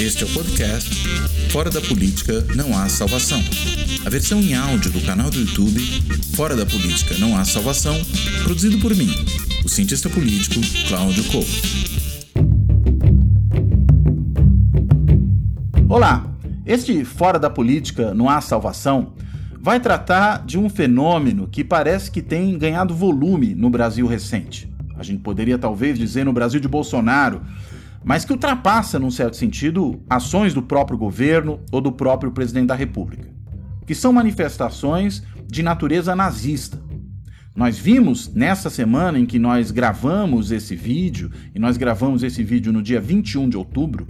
Este é o podcast Fora da Política Não Há Salvação. A versão em áudio do canal do YouTube Fora da Política Não Há Salvação, produzido por mim, o cientista político Cláudio Couto. Olá, este Fora da Política Não Há Salvação vai tratar de um fenômeno que parece que tem ganhado volume no Brasil recente. A gente poderia talvez dizer no Brasil de Bolsonaro, mas que ultrapassa, num certo sentido, ações do próprio governo ou do próprio presidente da República, que são manifestações de natureza nazista. Nós vimos nessa semana em que nós gravamos esse vídeo, e nós gravamos esse vídeo no dia 21 de outubro,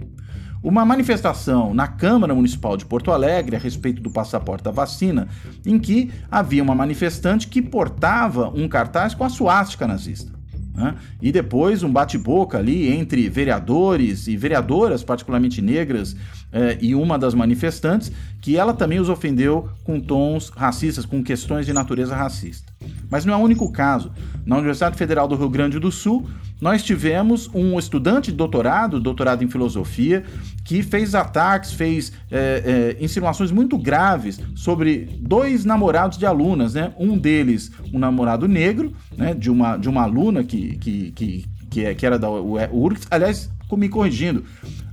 uma manifestação na Câmara Municipal de Porto Alegre a respeito do passaporte da vacina, em que havia uma manifestante que portava um cartaz com a suástica nazista. Né? E depois um bate-boca ali entre vereadores e vereadoras, particularmente negras, eh, e uma das manifestantes, que ela também os ofendeu com tons racistas, com questões de natureza racista. Mas não é o único caso. Na Universidade Federal do Rio Grande do Sul, nós tivemos um estudante de doutorado, doutorado em filosofia, que fez ataques, fez é, é, insinuações muito graves sobre dois namorados de alunas, né? Um deles, um namorado negro, né? De uma, de uma aluna que, que, que, que, é, que era da URGS, aliás, me corrigindo,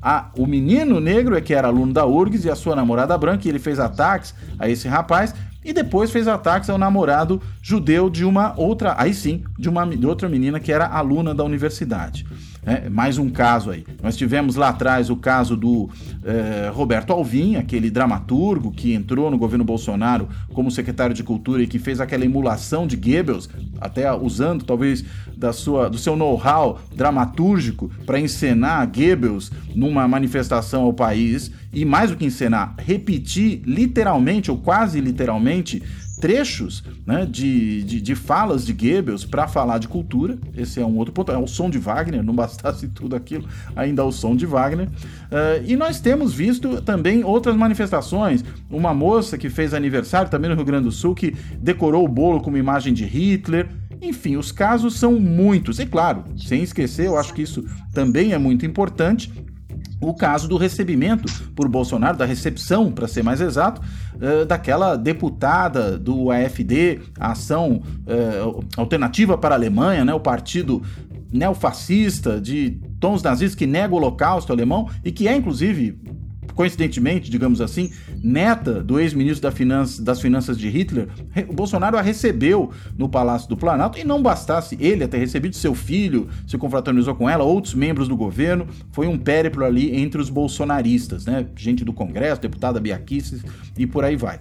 a, o menino negro é que era aluno da URGS e a sua namorada branca, e ele fez ataques a esse rapaz, e depois fez ataques ao namorado judeu de uma outra, aí sim, de uma de outra menina que era aluna da universidade. É, mais um caso aí. Nós tivemos lá atrás o caso do é, Roberto Alvim, aquele dramaturgo que entrou no governo Bolsonaro como secretário de Cultura e que fez aquela emulação de Goebbels, até usando talvez da sua, do seu know-how dramatúrgico para encenar Goebbels numa manifestação ao país e mais do que encenar, repetir literalmente ou quase literalmente trechos né, de, de, de, falas de Goebbels para falar de cultura. Esse é um outro ponto. É o som de Wagner, não bastasse tudo aquilo, ainda é o som de Wagner. Uh, e nós temos visto também outras manifestações. Uma moça que fez aniversário também no Rio Grande do Sul, que decorou o bolo com uma imagem de Hitler. Enfim, os casos são muitos. E claro, sem esquecer, eu acho que isso também é muito importante o caso do recebimento por Bolsonaro, da recepção, para ser mais exato, uh, daquela deputada do AFD, a Ação uh, Alternativa para a Alemanha, né, o partido neofascista de tons nazistas que nega o holocausto alemão e que é, inclusive, coincidentemente, digamos assim, neta do ex-ministro da finança, das Finanças de Hitler, o Bolsonaro a recebeu no Palácio do Planalto e não bastasse ele ter recebido seu filho, se confraternizou com ela, outros membros do governo, foi um périplo ali entre os bolsonaristas, né? Gente do Congresso, deputada Biaquices e por aí vai.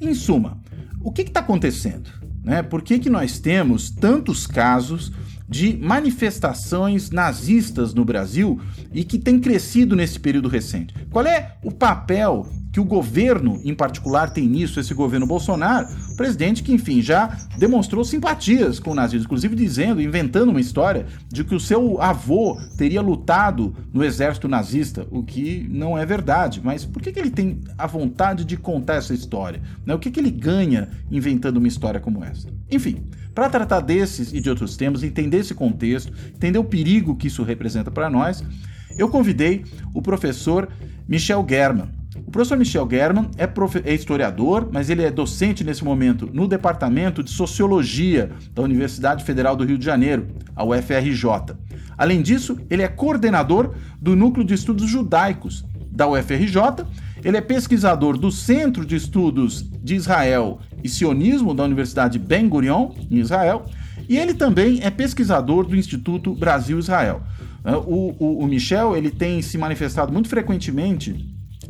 Em suma, o que está acontecendo? Né? Por que, que nós temos tantos casos de manifestações nazistas no Brasil e que tem crescido nesse período recente. Qual é o papel que o governo, em particular, tem nisso, esse governo Bolsonaro, presidente que, enfim, já demonstrou simpatias com o nazismo, inclusive dizendo, inventando uma história de que o seu avô teria lutado no exército nazista, o que não é verdade. Mas por que, que ele tem a vontade de contar essa história? Né? O que, que ele ganha inventando uma história como essa? Enfim, para tratar desses e de outros temas, entender esse contexto, entender o perigo que isso representa para nós, eu convidei o professor Michel German. O professor Michel German é, é, historiador, mas ele é docente nesse momento no Departamento de Sociologia da Universidade Federal do Rio de Janeiro, a UFRJ. Além disso, ele é coordenador do Núcleo de Estudos Judaicos da UFRJ ele é pesquisador do Centro de Estudos de Israel e Sionismo da Universidade Ben Gurion, em Israel, e ele também é pesquisador do Instituto Brasil-Israel. É, o, o, o Michel ele tem se manifestado muito frequentemente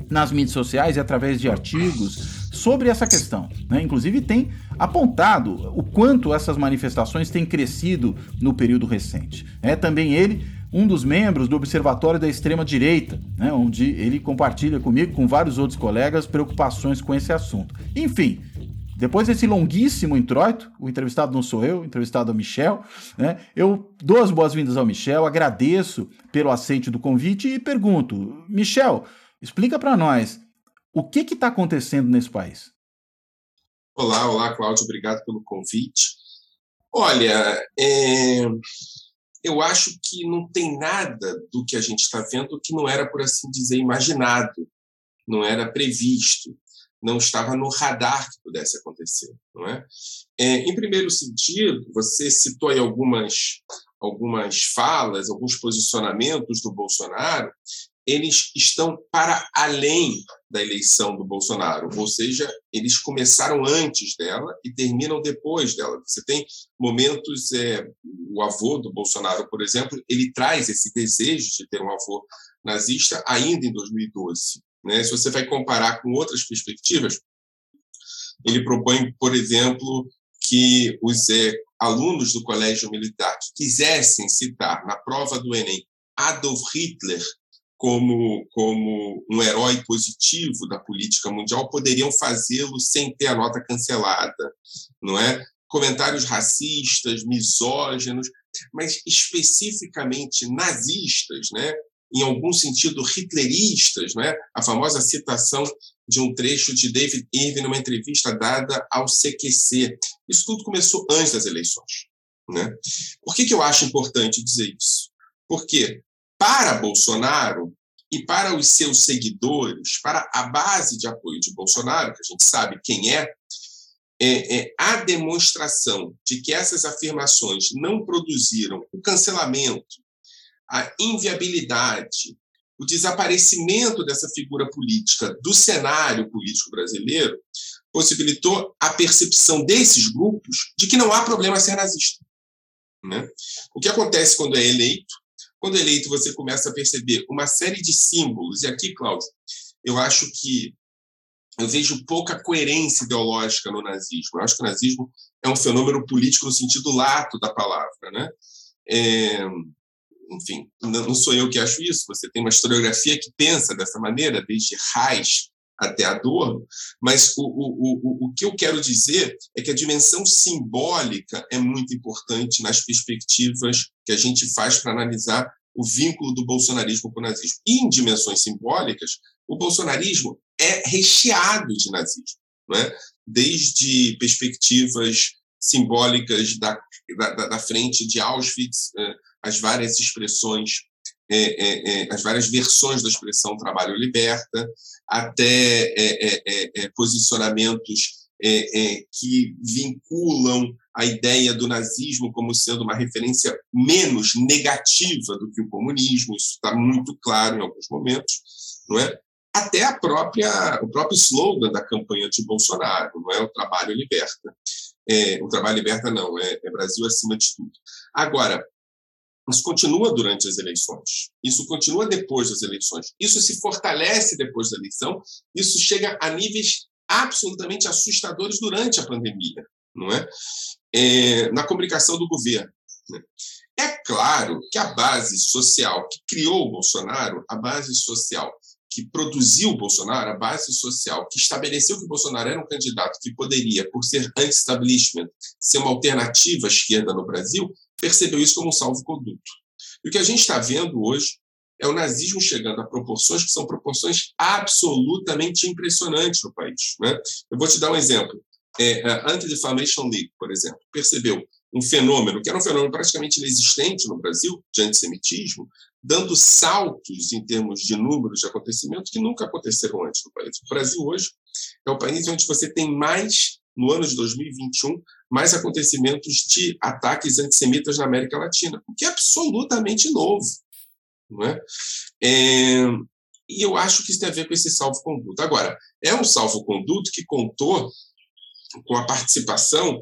nas mídias sociais e através de artigos sobre essa questão. Né? Inclusive tem apontado o quanto essas manifestações têm crescido no período recente. É também ele um dos membros do Observatório da Extrema Direita, né, onde ele compartilha comigo, com vários outros colegas, preocupações com esse assunto. Enfim, depois desse longuíssimo introito, o entrevistado não sou eu, o entrevistado é o Michel, né, eu dou as boas-vindas ao Michel, agradeço pelo aceite do convite e pergunto, Michel, explica para nós, o que está acontecendo nesse país? Olá, olá, Cláudio, obrigado pelo convite. Olha, é, eu acho que não tem nada do que a gente está vendo que não era, por assim dizer, imaginado, não era previsto, não estava no radar que pudesse acontecer. Não é? é em primeiro sentido, você citou aí algumas, algumas falas, alguns posicionamentos do Bolsonaro, eles estão para além da eleição do Bolsonaro, ou seja, eles começaram antes dela e terminam depois dela. Você tem momentos, é, o avô do Bolsonaro, por exemplo, ele traz esse desejo de ter um avô nazista ainda em 2012. Né? Se você vai comparar com outras perspectivas, ele propõe, por exemplo, que os é, alunos do colégio militar que quisessem citar na prova do Enem Adolf Hitler como, como um herói positivo da política mundial poderiam fazê-lo sem ter a nota cancelada, não é? Comentários racistas, misóginos, mas especificamente nazistas, né? Em algum sentido hitleristas, né? a famosa citação de um trecho de David Irving numa entrevista dada ao CQC. Isso tudo começou antes das eleições. Né? Por que, que eu acho importante dizer isso? Porque para Bolsonaro e para os seus seguidores, para a base de apoio de Bolsonaro, que a gente sabe quem é, é, é, a demonstração de que essas afirmações não produziram o cancelamento, a inviabilidade, o desaparecimento dessa figura política do cenário político brasileiro possibilitou a percepção desses grupos de que não há problema ser nazista. Né? O que acontece quando é eleito quando eleito, você começa a perceber uma série de símbolos, e aqui, Cláudio, eu acho que eu vejo pouca coerência ideológica no nazismo. Eu acho que o nazismo é um fenômeno político no sentido lato da palavra. Né? É, enfim, não sou eu que acho isso, você tem uma historiografia que pensa dessa maneira, desde Reich até Adorno, mas o, o, o, o que eu quero dizer é que a dimensão simbólica é muito importante nas perspectivas que a gente faz para analisar o vínculo do bolsonarismo com o nazismo. E em dimensões simbólicas, o bolsonarismo é recheado de nazismo, não é? desde perspectivas simbólicas da, da, da frente de Auschwitz, eh, as várias expressões é, é, as várias versões da expressão trabalho liberta, até posicionamentos que vinculam a ideia do nazismo como sendo uma referência menos negativa do que o comunismo, isso está muito claro em alguns momentos, não é? Até a própria, o próprio slogan da campanha de Bolsonaro, não é? O trabalho liberta. O trabalho liberta não, é, é Brasil acima de tudo. Agora, isso continua durante as eleições. Isso continua depois das eleições. Isso se fortalece depois da eleição. Isso chega a níveis absolutamente assustadores durante a pandemia, não é? é na comunicação do governo. Né? É claro que a base social que criou o Bolsonaro, a base social que produziu o Bolsonaro, a base social que estabeleceu que o Bolsonaro era um candidato que poderia, por ser anti-establishment, ser uma alternativa à esquerda no Brasil, percebeu isso como um salvo-conduto. E o que a gente está vendo hoje é o nazismo chegando a proporções que são proporções absolutamente impressionantes no país. Né? Eu vou te dar um exemplo. É, a Anti-Defamation League, por exemplo, percebeu um fenômeno, que era um fenômeno praticamente inexistente no Brasil, de antissemitismo, dando saltos em termos de números de acontecimentos que nunca aconteceram antes no país. O Brasil hoje é o país onde você tem mais, no ano de 2021, mais acontecimentos de ataques antissemitas na América Latina, o que é absolutamente novo. Não é? é e eu acho que isso tem a ver com esse salvo-conduto. Agora, é um salvo-conduto que contou com a participação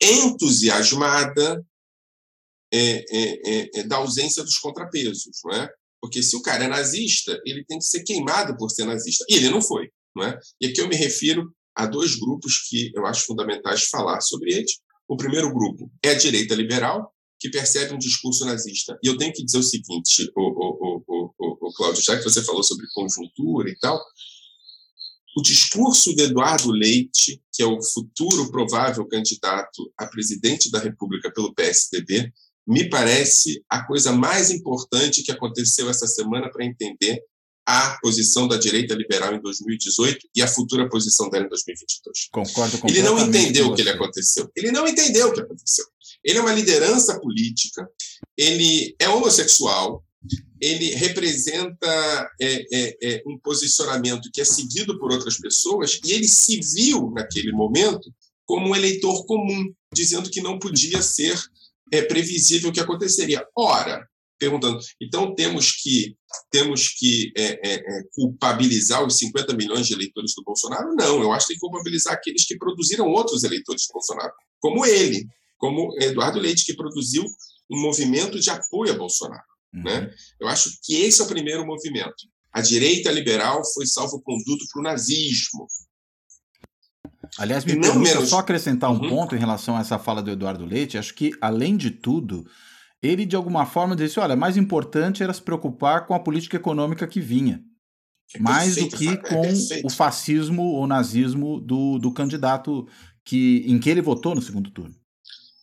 entusiasmada é, é, é, é, da ausência dos contrapesos, não é? Porque se o cara é nazista, ele tem que ser queimado por ser nazista. E ele não foi, não é? E aqui eu me refiro a dois grupos que eu acho fundamentais falar sobre eles. O primeiro grupo é a direita liberal, que percebe um discurso nazista. E eu tenho que dizer o seguinte, o, o, o, o, Cláudio, já que você falou sobre conjuntura e tal, o discurso de Eduardo Leite, que é o futuro provável candidato a presidente da República pelo PSDB, me parece a coisa mais importante que aconteceu essa semana para entender a posição da direita liberal em 2018 e a futura posição dela em 2022. Concordo Ele não entendeu o que ele aconteceu. Ele não entendeu o que aconteceu. Ele é uma liderança política ele é homossexual, ele representa é, é, é, um posicionamento que é seguido por outras pessoas e ele se viu naquele momento como um eleitor comum, dizendo que não podia ser é, previsível o que aconteceria. Ora, perguntando, então temos que temos que é, é, culpabilizar os 50 milhões de eleitores do Bolsonaro? Não, eu acho que tem que culpabilizar aqueles que produziram outros eleitores do Bolsonaro, como ele, como Eduardo Leite, que produziu um movimento de apoio a Bolsonaro. Uhum. Né? Eu acho que esse é o primeiro movimento. A direita liberal foi salvo-conduto para o nazismo. Aliás, me não menos... só acrescentar um uhum. ponto em relação a essa fala do Eduardo Leite. Acho que, além de tudo, ele de alguma forma disse: olha, mais importante era se preocupar com a política econômica que vinha. É mais do que é com é o fascismo ou nazismo do, do candidato que, em que ele votou no segundo turno.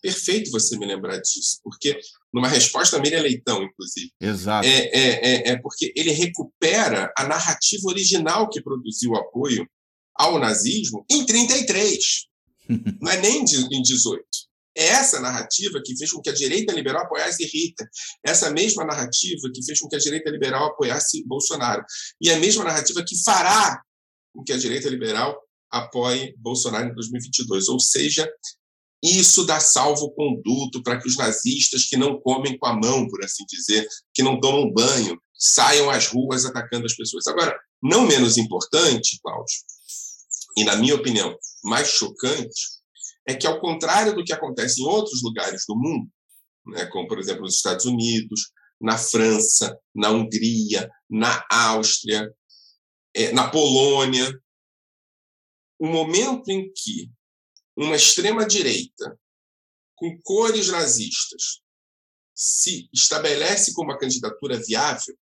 Perfeito você me lembrar disso, porque numa resposta a Miriam Leitão, inclusive. Exato. É, é, é, é, porque ele recupera a narrativa original que produziu o apoio ao nazismo em 33. não é nem em 18. É essa narrativa que fez com que a direita liberal apoiasse Rita. Essa mesma narrativa que fez com que a direita liberal apoiasse Bolsonaro. E a mesma narrativa que fará com que a direita liberal apoie Bolsonaro em 2022. Ou seja, isso dá salvo-conduto para que os nazistas que não comem com a mão, por assim dizer, que não tomam banho, saiam às ruas atacando as pessoas. Agora, não menos importante, Cláudio, e na minha opinião, mais chocante, é que, ao contrário do que acontece em outros lugares do mundo, né, como, por exemplo, nos Estados Unidos, na França, na Hungria, na Áustria, é, na Polônia, o momento em que uma extrema-direita com cores nazistas se estabelece como uma candidatura viável,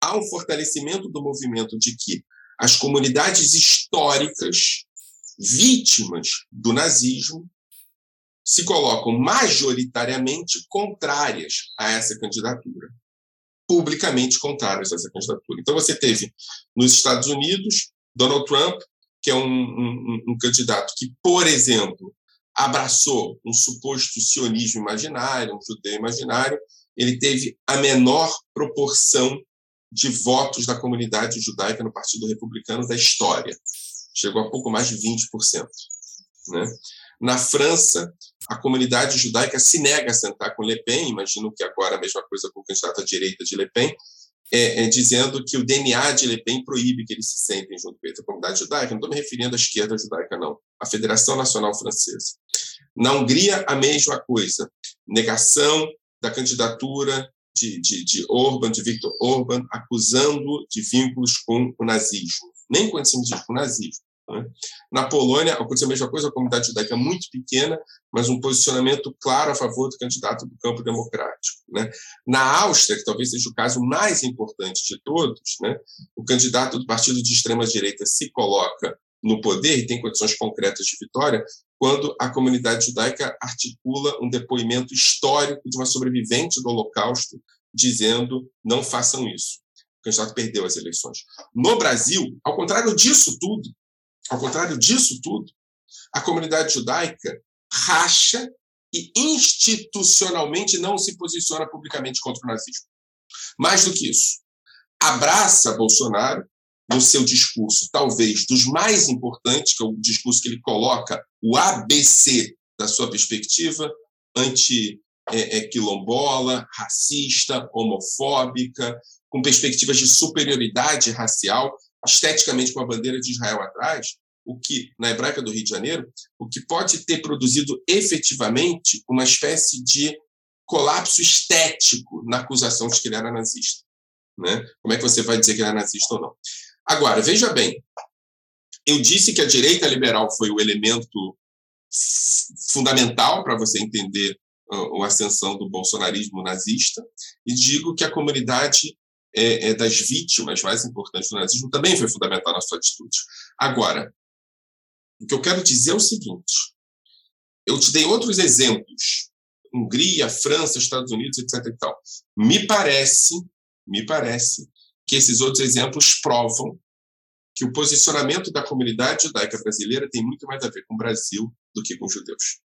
há um fortalecimento do movimento de que as comunidades históricas vítimas do nazismo se colocam majoritariamente contrárias a essa candidatura, publicamente contrárias a essa candidatura. Então você teve nos Estados Unidos Donald Trump que é um, um, um candidato que, por exemplo, abraçou um suposto sionismo imaginário, um judeu imaginário, ele teve a menor proporção de votos da comunidade judaica no Partido Republicano da história. Chegou a pouco mais de 20%. Né? Na França, a comunidade judaica se nega a sentar com Le Pen, imagino que agora a mesma coisa com o candidato à direita de Le Pen, é, é, dizendo que o DNA de Le Pen proíbe que eles se sentem junto com a comunidade judaica. Não estou me referindo à esquerda judaica, não. A Federação Nacional Francesa. Na Hungria, a mesma coisa. Negação da candidatura de, de, de Orban, de Viktor Orban, acusando de vínculos com o nazismo. Nem com antissemitismo, com o nazismo. Né? Na Polônia, aconteceu a mesma coisa, a comunidade judaica é muito pequena, mas um posicionamento claro a favor do candidato do campo democrático. Né? Na Áustria, que talvez seja o caso mais importante de todos, né? o candidato do partido de extrema-direita se coloca no poder e tem condições concretas de vitória quando a comunidade judaica articula um depoimento histórico de uma sobrevivente do Holocausto dizendo não façam isso. O candidato perdeu as eleições. No Brasil, ao contrário disso tudo, ao contrário disso tudo, a comunidade judaica racha e institucionalmente não se posiciona publicamente contra o nazismo. Mais do que isso, abraça Bolsonaro no seu discurso, talvez dos mais importantes, que é o discurso que ele coloca o ABC da sua perspectiva, anti-quilombola, é, é, racista, homofóbica, com perspectivas de superioridade racial, esteticamente com a bandeira de Israel atrás, o que, na hebraica do Rio de Janeiro, o que pode ter produzido efetivamente uma espécie de colapso estético na acusação de que ele era nazista. Né? Como é que você vai dizer que ele era nazista ou não? Agora, veja bem, eu disse que a direita liberal foi o elemento fundamental para você entender a ascensão do bolsonarismo nazista, e digo que a comunidade é, é, das vítimas mais importantes do nazismo também foi fundamental na sua atitude. Agora, o que eu quero dizer é o seguinte: eu te dei outros exemplos, Hungria, França, Estados Unidos, etc. E tal. Me parece, me parece que esses outros exemplos provam que o posicionamento da comunidade judaica brasileira tem muito mais a ver com o Brasil do que com os judeus,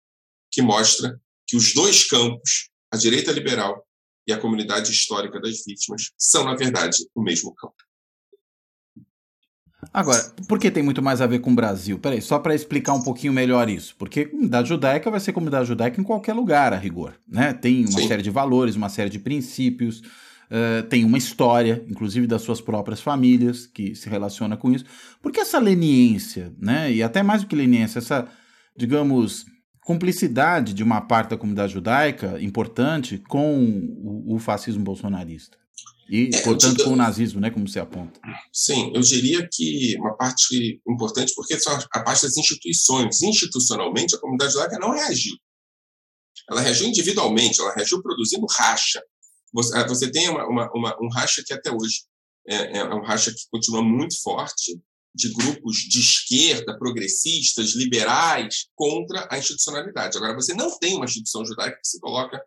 que mostra que os dois campos, a direita liberal e a comunidade histórica das vítimas são, na verdade, o mesmo campo. Agora, por que tem muito mais a ver com o Brasil? Peraí, só para explicar um pouquinho melhor isso. Porque comunidade judaica vai ser comunidade judaica em qualquer lugar, a rigor. Né? Tem uma Sim. série de valores, uma série de princípios, uh, tem uma história, inclusive das suas próprias famílias, que se relaciona com isso. Por que essa leniência, né? e até mais do que leniência, essa, digamos, cumplicidade de uma parte da comunidade judaica importante com o, o fascismo bolsonarista? E, é, portanto, com o nazismo, né, como você aponta. Sim, eu diria que uma parte importante, porque são a parte das instituições. Institucionalmente, a comunidade judaica não reagiu. Ela reagiu individualmente, ela reagiu produzindo racha. Você, ah, você tem uma, uma, uma, um racha que até hoje é, é um racha que continua muito forte, de grupos de esquerda, progressistas, liberais, contra a institucionalidade. Agora, você não tem uma instituição judaica que se coloca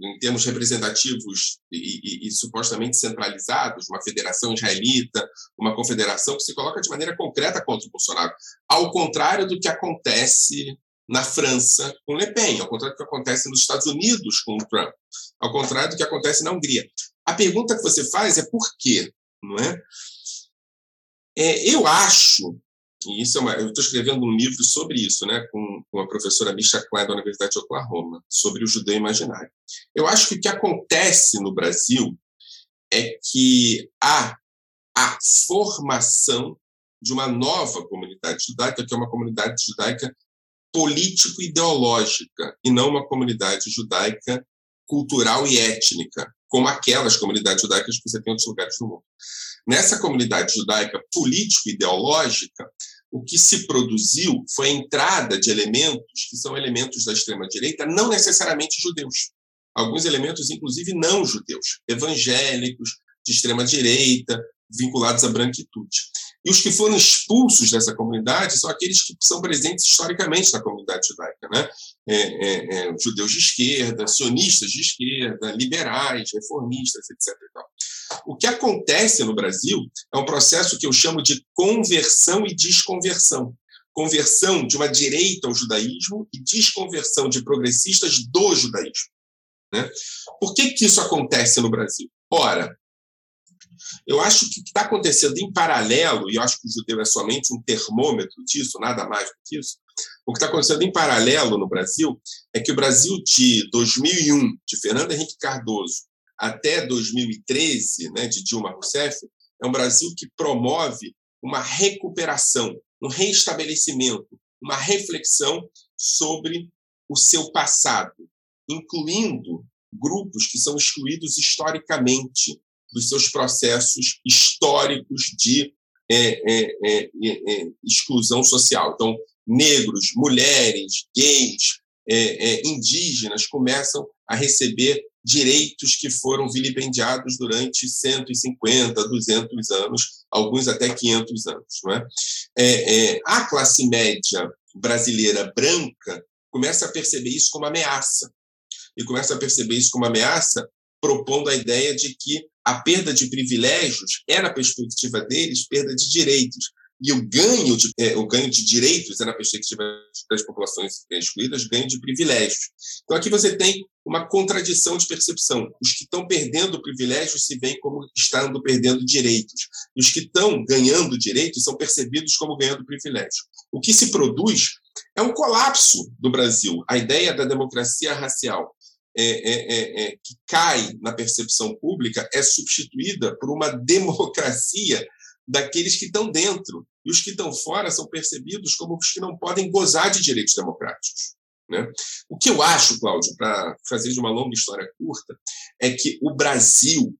em termos representativos e, e, e, supostamente centralizados, uma federação israelita, uma confederação que se coloca de maneira concreta contra o Bolsonaro, ao contrário do que acontece na França com Le Pen, ao contrário do que acontece nos Estados Unidos com o Trump, ao contrário do que acontece na Hungria. A pergunta que você faz é por quê, não é? É eu acho e isso é uma, eu estou escrevendo um livro sobre isso, né, com, com a professora Misha Klein da Universidade de Oklahoma, sobre o judeu imaginário. Eu acho que o que acontece no Brasil é que há a formação de uma nova comunidade judaica, que é uma comunidade judaica político-ideológica, e não uma comunidade judaica cultural e étnica, como aquelas comunidades judaicas que você tem em outros lugares do mundo. Nessa comunidade judaica político-ideológica, o que se produziu foi a entrada de elementos que são elementos da extrema-direita, não necessariamente judeus. Alguns elementos, inclusive, não judeus, evangélicos, de extrema-direita, vinculados à branquitude. E os que foram expulsos dessa comunidade são aqueles que são presentes historicamente na comunidade judaica, né? É, é, é, judeus de esquerda, sionistas de esquerda, liberais, reformistas, etc. O que acontece no Brasil é um processo que eu chamo de conversão e desconversão. Conversão de uma direita ao judaísmo e desconversão de progressistas do judaísmo. Né? Por que, que isso acontece no Brasil? Ora, eu acho que o que está acontecendo em paralelo, e eu acho que o judeu é somente um termômetro disso, nada mais do que isso, o que está acontecendo em paralelo no Brasil é que o Brasil de 2001, de Fernando Henrique Cardoso, até 2013, né, de Dilma Rousseff, é um Brasil que promove uma recuperação, um reestabelecimento, uma reflexão sobre o seu passado, incluindo grupos que são excluídos historicamente dos seus processos históricos de é, é, é, é, é exclusão social. Então, negros, mulheres, gays, indígenas começam a receber direitos que foram vilipendiados durante 150, 200 anos, alguns até 500 anos. Não é? É, é, a classe média brasileira branca começa a perceber isso como ameaça. E começa a perceber isso como ameaça, propondo a ideia de que a perda de privilégios é, na perspectiva deles, perda de direitos. E o ganho de, é, o ganho de direitos é, na perspectiva das populações excluídas, ganho de privilégios. Então, aqui você tem uma contradição de percepção. Os que estão perdendo privilégios se veem como estando perdendo direitos. E os que estão ganhando direitos são percebidos como ganhando privilégios. O que se produz é um colapso do Brasil. A ideia da democracia racial é, é, é, é que cai na percepção pública é substituída por uma democracia daqueles que estão dentro. E os que estão fora são percebidos como os que não podem gozar de direitos democráticos. Né? O que eu acho, Cláudio, para fazer de uma longa história curta, é que o Brasil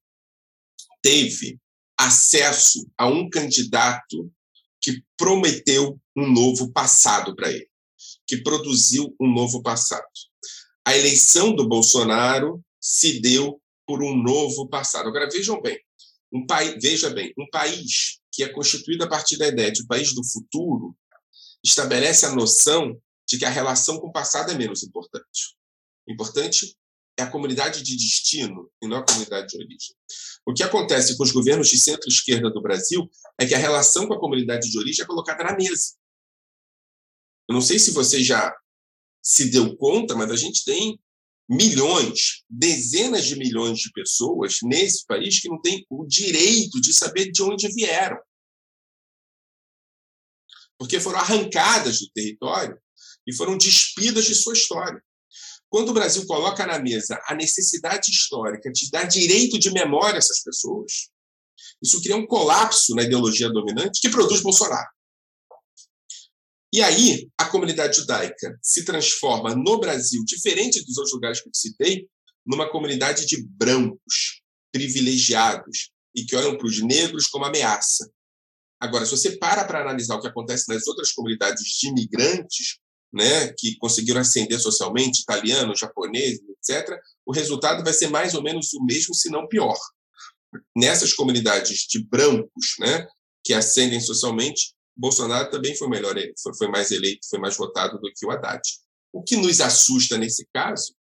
teve acesso a um candidato que prometeu um novo passado para ele, que produziu um novo passado. A eleição do Bolsonaro se deu por um novo passado. Agora vejam bem, um país, veja bem, um país que é constituído a partir da ideia de país do futuro estabelece a noção de que a relação com o passado é menos importante. Importante é a comunidade de destino e não a comunidade de origem. O que acontece com os governos de centro-esquerda do Brasil é que a relação com a comunidade de origem é colocada na mesa. Eu não sei se você já se deu conta, mas a gente tem milhões, dezenas de milhões de pessoas nesse país que não têm o direito de saber de onde vieram. Porque foram arrancadas do território e foram despidas de sua história. Quando o Brasil coloca na mesa a necessidade histórica de dar direito de memória a essas pessoas, isso cria um colapso na ideologia dominante que produz Bolsonaro. E aí, a comunidade judaica se transforma no Brasil, diferente dos outros lugares que eu citei, numa comunidade de brancos, privilegiados, e que olham para os negros como ameaça. Agora, se você para para analisar o que acontece nas outras comunidades de imigrantes, né, que conseguiram ascender socialmente, italianos, japoneses, etc., o resultado vai ser mais ou menos o mesmo, se não pior. Nessas comunidades de brancos, né, que ascendem socialmente, Bolsonaro também foi melhor, foi, mais eleito, foi mais votado do que o Haddad. O que nos assusta nesse caso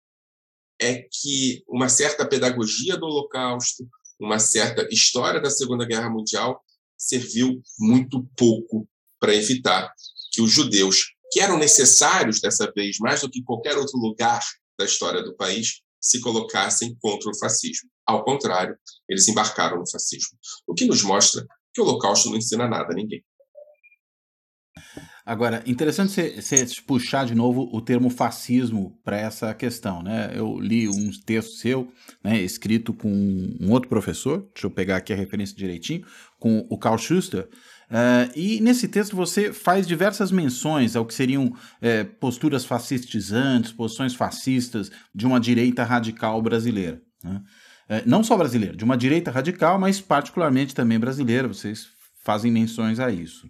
é que uma certa pedagogia do Holocausto, uma certa história da Segunda Guerra Mundial serviu muito pouco para evitar que os judeus, que eram necessários dessa vez mais do que qualquer outro lugar da história do país, se colocassem contra o fascismo. Ao contrário, eles embarcaram no fascismo. O que nos mostra que o Holocausto não ensina nada a ninguém. Agora, interessante você puxar de novo o termo fascismo para essa questão, né? Eu li um texto seu, né, escrito com um outro professor, deixa eu pegar aqui a referência direitinho, com o Karl Schuster, Uh, e nesse texto você faz diversas menções ao que seriam é, posturas fascistizantes, posições fascistas de uma direita radical brasileira. Né? É, não só brasileira, de uma direita radical, mas particularmente também brasileira, vocês fazem menções a isso.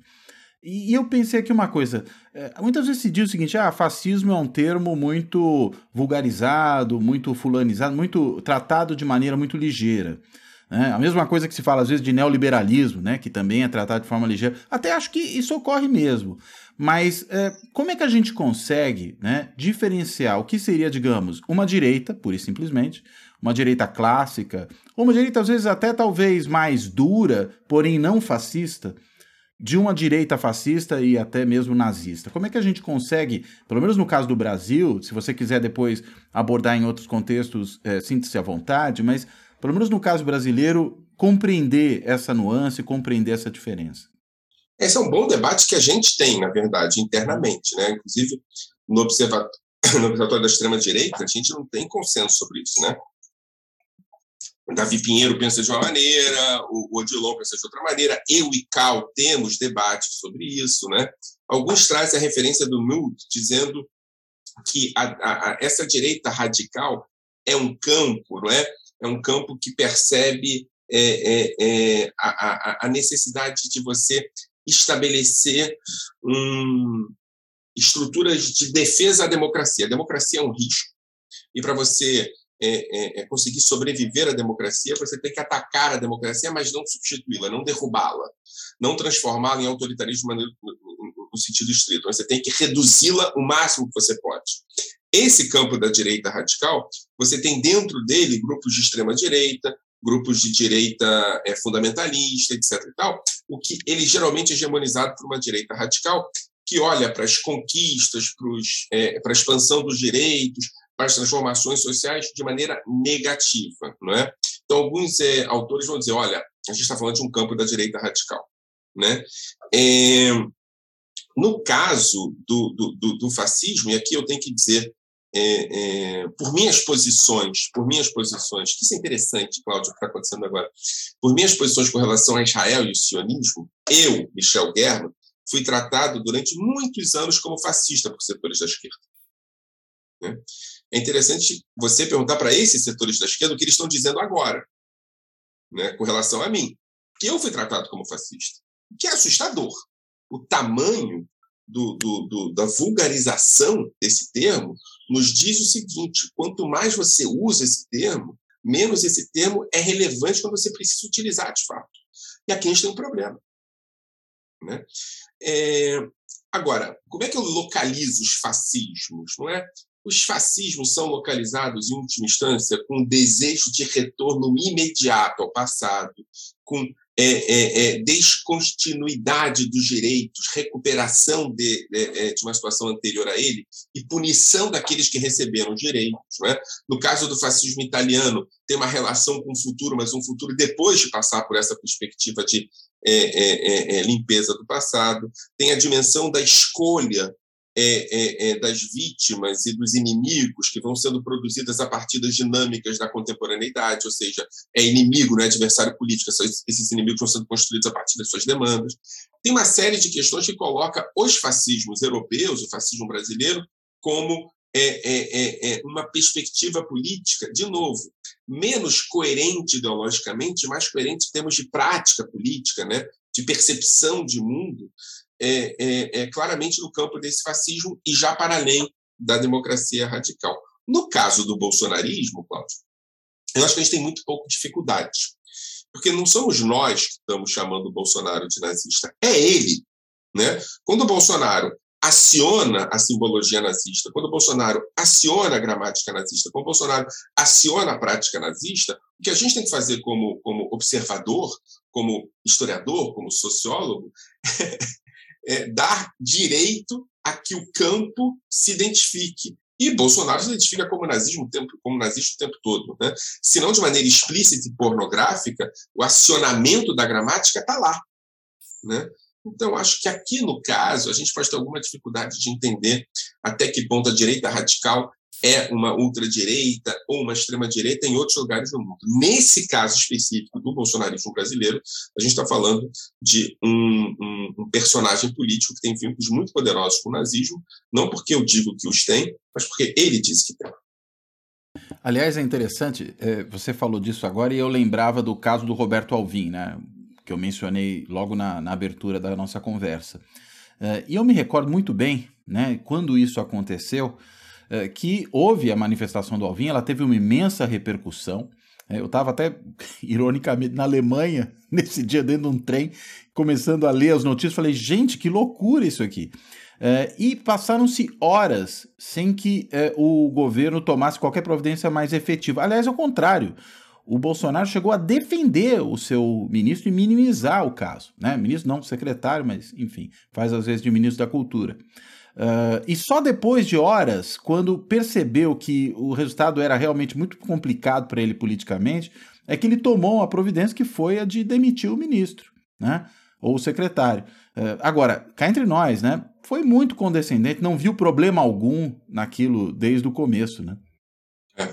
E, eu pensei aqui uma coisa. É, muitas vezes se diz o seguinte: ah, fascismo é um termo muito vulgarizado, muito fulanizado, muito tratado de maneira muito ligeira. Né? A mesma coisa que se fala às vezes de neoliberalismo, né? que também é tratado de forma ligeira. Até acho que isso ocorre mesmo. Mas é, como é que a gente consegue né, diferenciar o que seria, digamos, uma direita, pura e simplesmente, uma direita clássica, ou uma direita às vezes até talvez mais dura, porém não fascista, de uma direita fascista e até mesmo nazista. Como é que a gente consegue, pelo menos no caso do Brasil, se você quiser depois abordar em outros contextos, é, sinta-se à vontade, mas pelo menos no caso brasileiro, compreender essa nuance, compreender essa diferença? Esse é um bom debate que a gente tem, na verdade, internamente. Né? Inclusive, no Observatório, no observatório da Extrema-Direita, a gente não tem consenso sobre isso. Né? Davi Pinheiro pensa de uma maneira, o Odilon pensa de outra maneira, eu e Cal temos debates sobre isso. Né? Alguns trazem a referência do Nude, dizendo que a, a, essa direita radical é um campo, não é? é um campo que percebe é, é, é, a, a, necessidade de você estabelecer um, estruturas de defesa à democracia. A democracia é um risco. E para você é, é, é, conseguir sobreviver à democracia, você tem que atacar a democracia, mas não substituí-la, não derrubá-la, não transformá-la em autoritarismo no, sentido estrito. Você tem que reduzi-la o máximo que você pode. Esse campo da direita radical, você tem dentro dele grupos de extrema direita, grupos de direita é, fundamentalista, etc. E tal, o que ele geralmente é hegemonizado por uma direita radical que olha para as conquistas, é, para a expansão dos direitos, as transformações sociais de maneira negativa. Não é? Então, alguns é, autores vão dizer: olha, a gente está falando de um campo da direita radical. Né? É, no caso do, do, do, fascismo, e aqui eu tenho que dizer, é, é, por minhas posições, por minhas posições, que isso é interessante, Cláudio, o que está acontecendo agora, por minhas posições com relação a Israel e o sionismo, eu, Michel German, fui tratado durante muitos anos como fascista por setores da esquerda. Né? É interessante você perguntar para esses setores da esquerda o que eles estão dizendo agora, né, com relação a mim, que eu fui tratado como fascista, que é assustador. O tamanho do, do, do, da vulgarização desse termo nos diz o seguinte: quanto mais você usa esse termo, menos esse termo é relevante quando você precisa utilizar de fato. E aqui a gente tem um problema. Né? É, agora, como é que eu localizo os fascismos? Não é? Os fascismos são localizados, em última instância, com desejo de retorno imediato ao passado, com é, é, é, descontinuidade dos direitos, recuperação de, de, de, uma situação anterior a ele e punição daqueles que receberam direitos. É? No caso do fascismo italiano, tem uma relação com o futuro, mas um futuro depois de passar por essa perspectiva de é, é, é, limpeza do passado. Tem a dimensão da escolha é, é, é, das vítimas e dos inimigos que vão sendo produzidas a partir das dinâmicas da contemporaneidade, ou seja, é inimigo, não é adversário político, esses inimigos vão sendo construídos a partir das suas demandas. Tem uma série de questões que coloca os fascismos europeus, o fascismo brasileiro, como é, é, uma perspectiva política, de novo, menos coerente ideologicamente, mais coerente em termos de prática política, né, de percepção de mundo, é, é, é claramente no campo desse fascismo e já para além da democracia radical. No caso do bolsonarismo, Cláudio, eu acho que a gente tem muito pouco dificuldade. Porque não somos nós que estamos chamando o Bolsonaro de nazista, é ele. Né? Quando o Bolsonaro aciona a simbologia nazista, quando o Bolsonaro aciona a gramática nazista, quando o Bolsonaro aciona a prática nazista, o que a gente tem que fazer como, como observador, como historiador, como sociólogo, é, dar direito a que o campo se identifique. E Bolsonaro se identifica como nazismo, como nazista o tempo todo. Né? Se não de maneira explícita e pornográfica, o acionamento da gramática está lá. Né? Então, acho que aqui no caso, a gente pode ter alguma dificuldade de entender até que ponto a direita radical é uma ultradireita ou uma extrema-direita em outros lugares do mundo. Nesse caso específico do bolsonarismo brasileiro, a gente está falando de um, um, um, personagem político que tem vínculos muito poderosos com o nazismo, não porque eu digo que os tem, mas porque ele disse que tem. Aliás, é interessante, é, você falou disso agora e eu lembrava do caso do Roberto Alvim, né, que eu mencionei logo na, na abertura da nossa conversa. É, e eu me recordo muito bem, né, quando isso aconteceu, é, que houve a manifestação do Alvin, ela teve uma imensa repercussão. É, eu estava até, ironicamente, na Alemanha, nesse dia, dentro de um trem, começando a ler as notícias. Falei, gente, que loucura isso aqui. É, e passaram-se horas sem que é, o governo tomasse qualquer providência mais efetiva. Aliás, ao contrário, o Bolsonaro chegou a defender o seu ministro e minimizar o caso. Né? Ministro não, secretário, mas enfim, faz às vezes de ministro da Cultura. Uh, e só depois de horas, quando percebeu que o resultado era realmente muito complicado para ele politicamente, é que ele tomou uma providência que foi a de demitir o ministro, né? Ou o secretário. Uh, agora, cá entre nós, né? Foi muito condescendente, não viu problema algum naquilo desde o começo, né? É.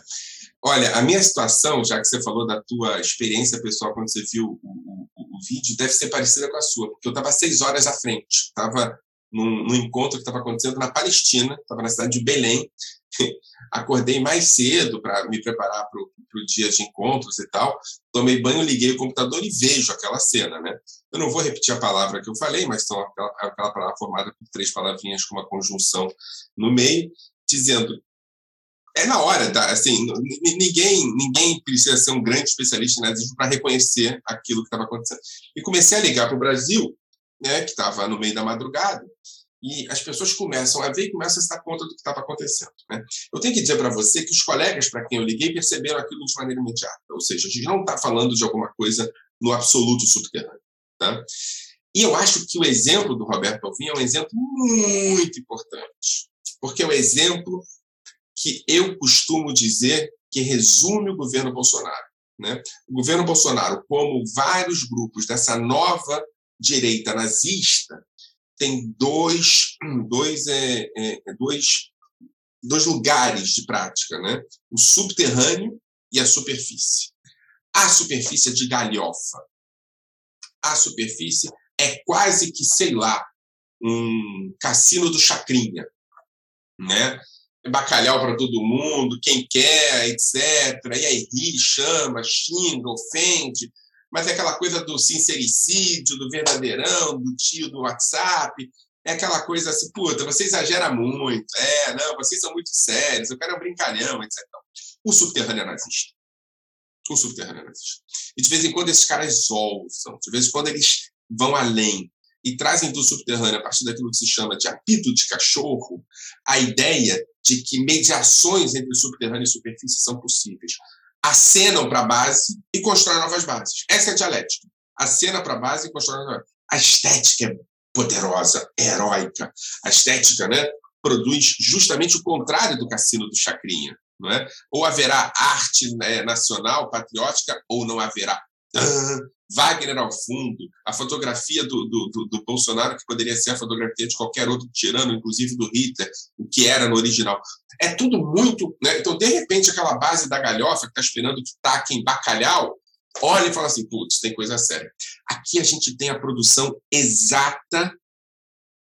Olha, a minha situação, já que você falou da tua experiência pessoal quando você viu o, o, o vídeo, deve ser parecida com a sua, porque eu estava seis horas à frente, estava num, num encontro que estava acontecendo na Palestina, estava na cidade de Belém. Acordei mais cedo para me preparar para o dia de encontros e tal. Tomei banho, liguei o computador e vejo aquela cena. Né? Eu não vou repetir a palavra que eu falei, mas são aquela, aquela palavra formada por três palavrinhas com uma conjunção no meio, dizendo é na hora, tá? Assim, ninguém, ninguém precisa ser um grande especialista em nazismo para reconhecer aquilo que estava acontecendo. E comecei a ligar para o Brasil né, que estava no meio da madrugada, e as pessoas começam a ver e começam a se dar conta do que estava acontecendo. Né? Eu tenho que dizer para você que os colegas para quem eu liguei perceberam aquilo de maneira imediata, ou seja, a gente não está falando de alguma coisa no absoluto subterrâneo. Tá? E eu acho que o exemplo do Roberto Alvim é um exemplo muito importante, porque é um exemplo que eu costumo dizer que resume o governo Bolsonaro. Né? O governo Bolsonaro, como vários grupos dessa nova direita nazista tem dois, dois, é, é, é, dois, dois lugares de prática, né? o subterrâneo e a superfície. A superfície é de galhofa. A superfície é quase que, sei lá, um cassino do Chacrinha. Né? bacalhau para todo mundo, quem quer, etc. E aí ri, chama, xinga, ofende mas é aquela coisa do sincericídio, do verdadeirão, do tio do WhatsApp. É aquela coisa assim, puta, você exagera muito. É, não, vocês são muito sérios, eu quero um brincalhão, etc. O subterrâneo é nazista. O subterrâneo é nazista. E de vez em quando esses caras ousam, de vez em quando eles vão além e trazem do subterrâneo, a partir daquilo que se chama de apito de cachorro, a ideia de que mediações entre subterrâneo e superfície são possíveis acenam para a base e constroem novas bases. Essa é a dialética. a cena para a base e constrói a estética é poderosa, é heróica. A estética, né, produz justamente o contrário do Cassino do Chacrinha, não é? Ou haverá arte né, nacional, patriótica, ou não haverá. Wagner ao fundo, a fotografia do, do, do, do, Bolsonaro, que poderia ser a fotografia de qualquer outro tirano, inclusive do Hitler, o que era no original. É tudo muito. Né? Então, de repente, aquela base da galhofa que está esperando que taquem bacalhau, olha e fala assim: putz, tem coisa séria. Aqui a gente tem a produção exata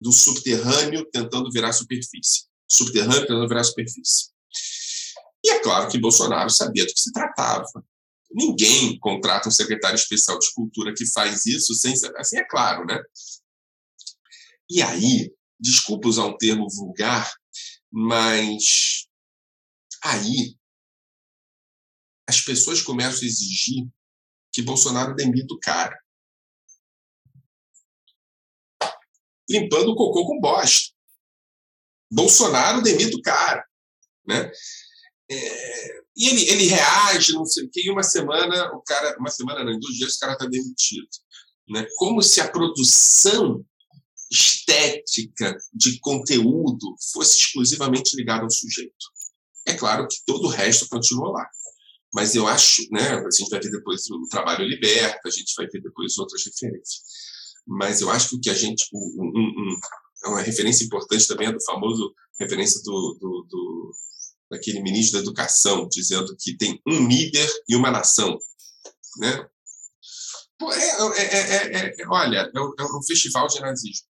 do subterrâneo tentando virar superfície. Subterrâneo tentando virar superfície. E é claro que Bolsonaro sabia do que se tratava. Ninguém contrata um secretário especial de cultura que faz isso sem assim é claro, né? E aí, desculpa usar um termo vulgar, mas aí as pessoas começam a exigir que Bolsonaro demita o cara. Limpando o cocô com bosta. Bolsonaro demita o cara. Né? É, e ele, ele reage, não sei o quê, e uma semana, o cara, uma semana não, em dois dias o cara está demitido. Né? Como se a produção estética de conteúdo fosse exclusivamente ligada ao sujeito. É claro que todo o resto continua lá. Mas eu acho, né, a gente vai ver depois o trabalho liberta, a gente vai ver depois outras referências. Mas eu acho que o que a gente. Um, um, um, é uma referência importante também é do famoso referência do, do, do daquele ministro da Educação, dizendo que tem um líder e uma nação. Né? Pô, é, é, é, olha, é um festival de nazismo.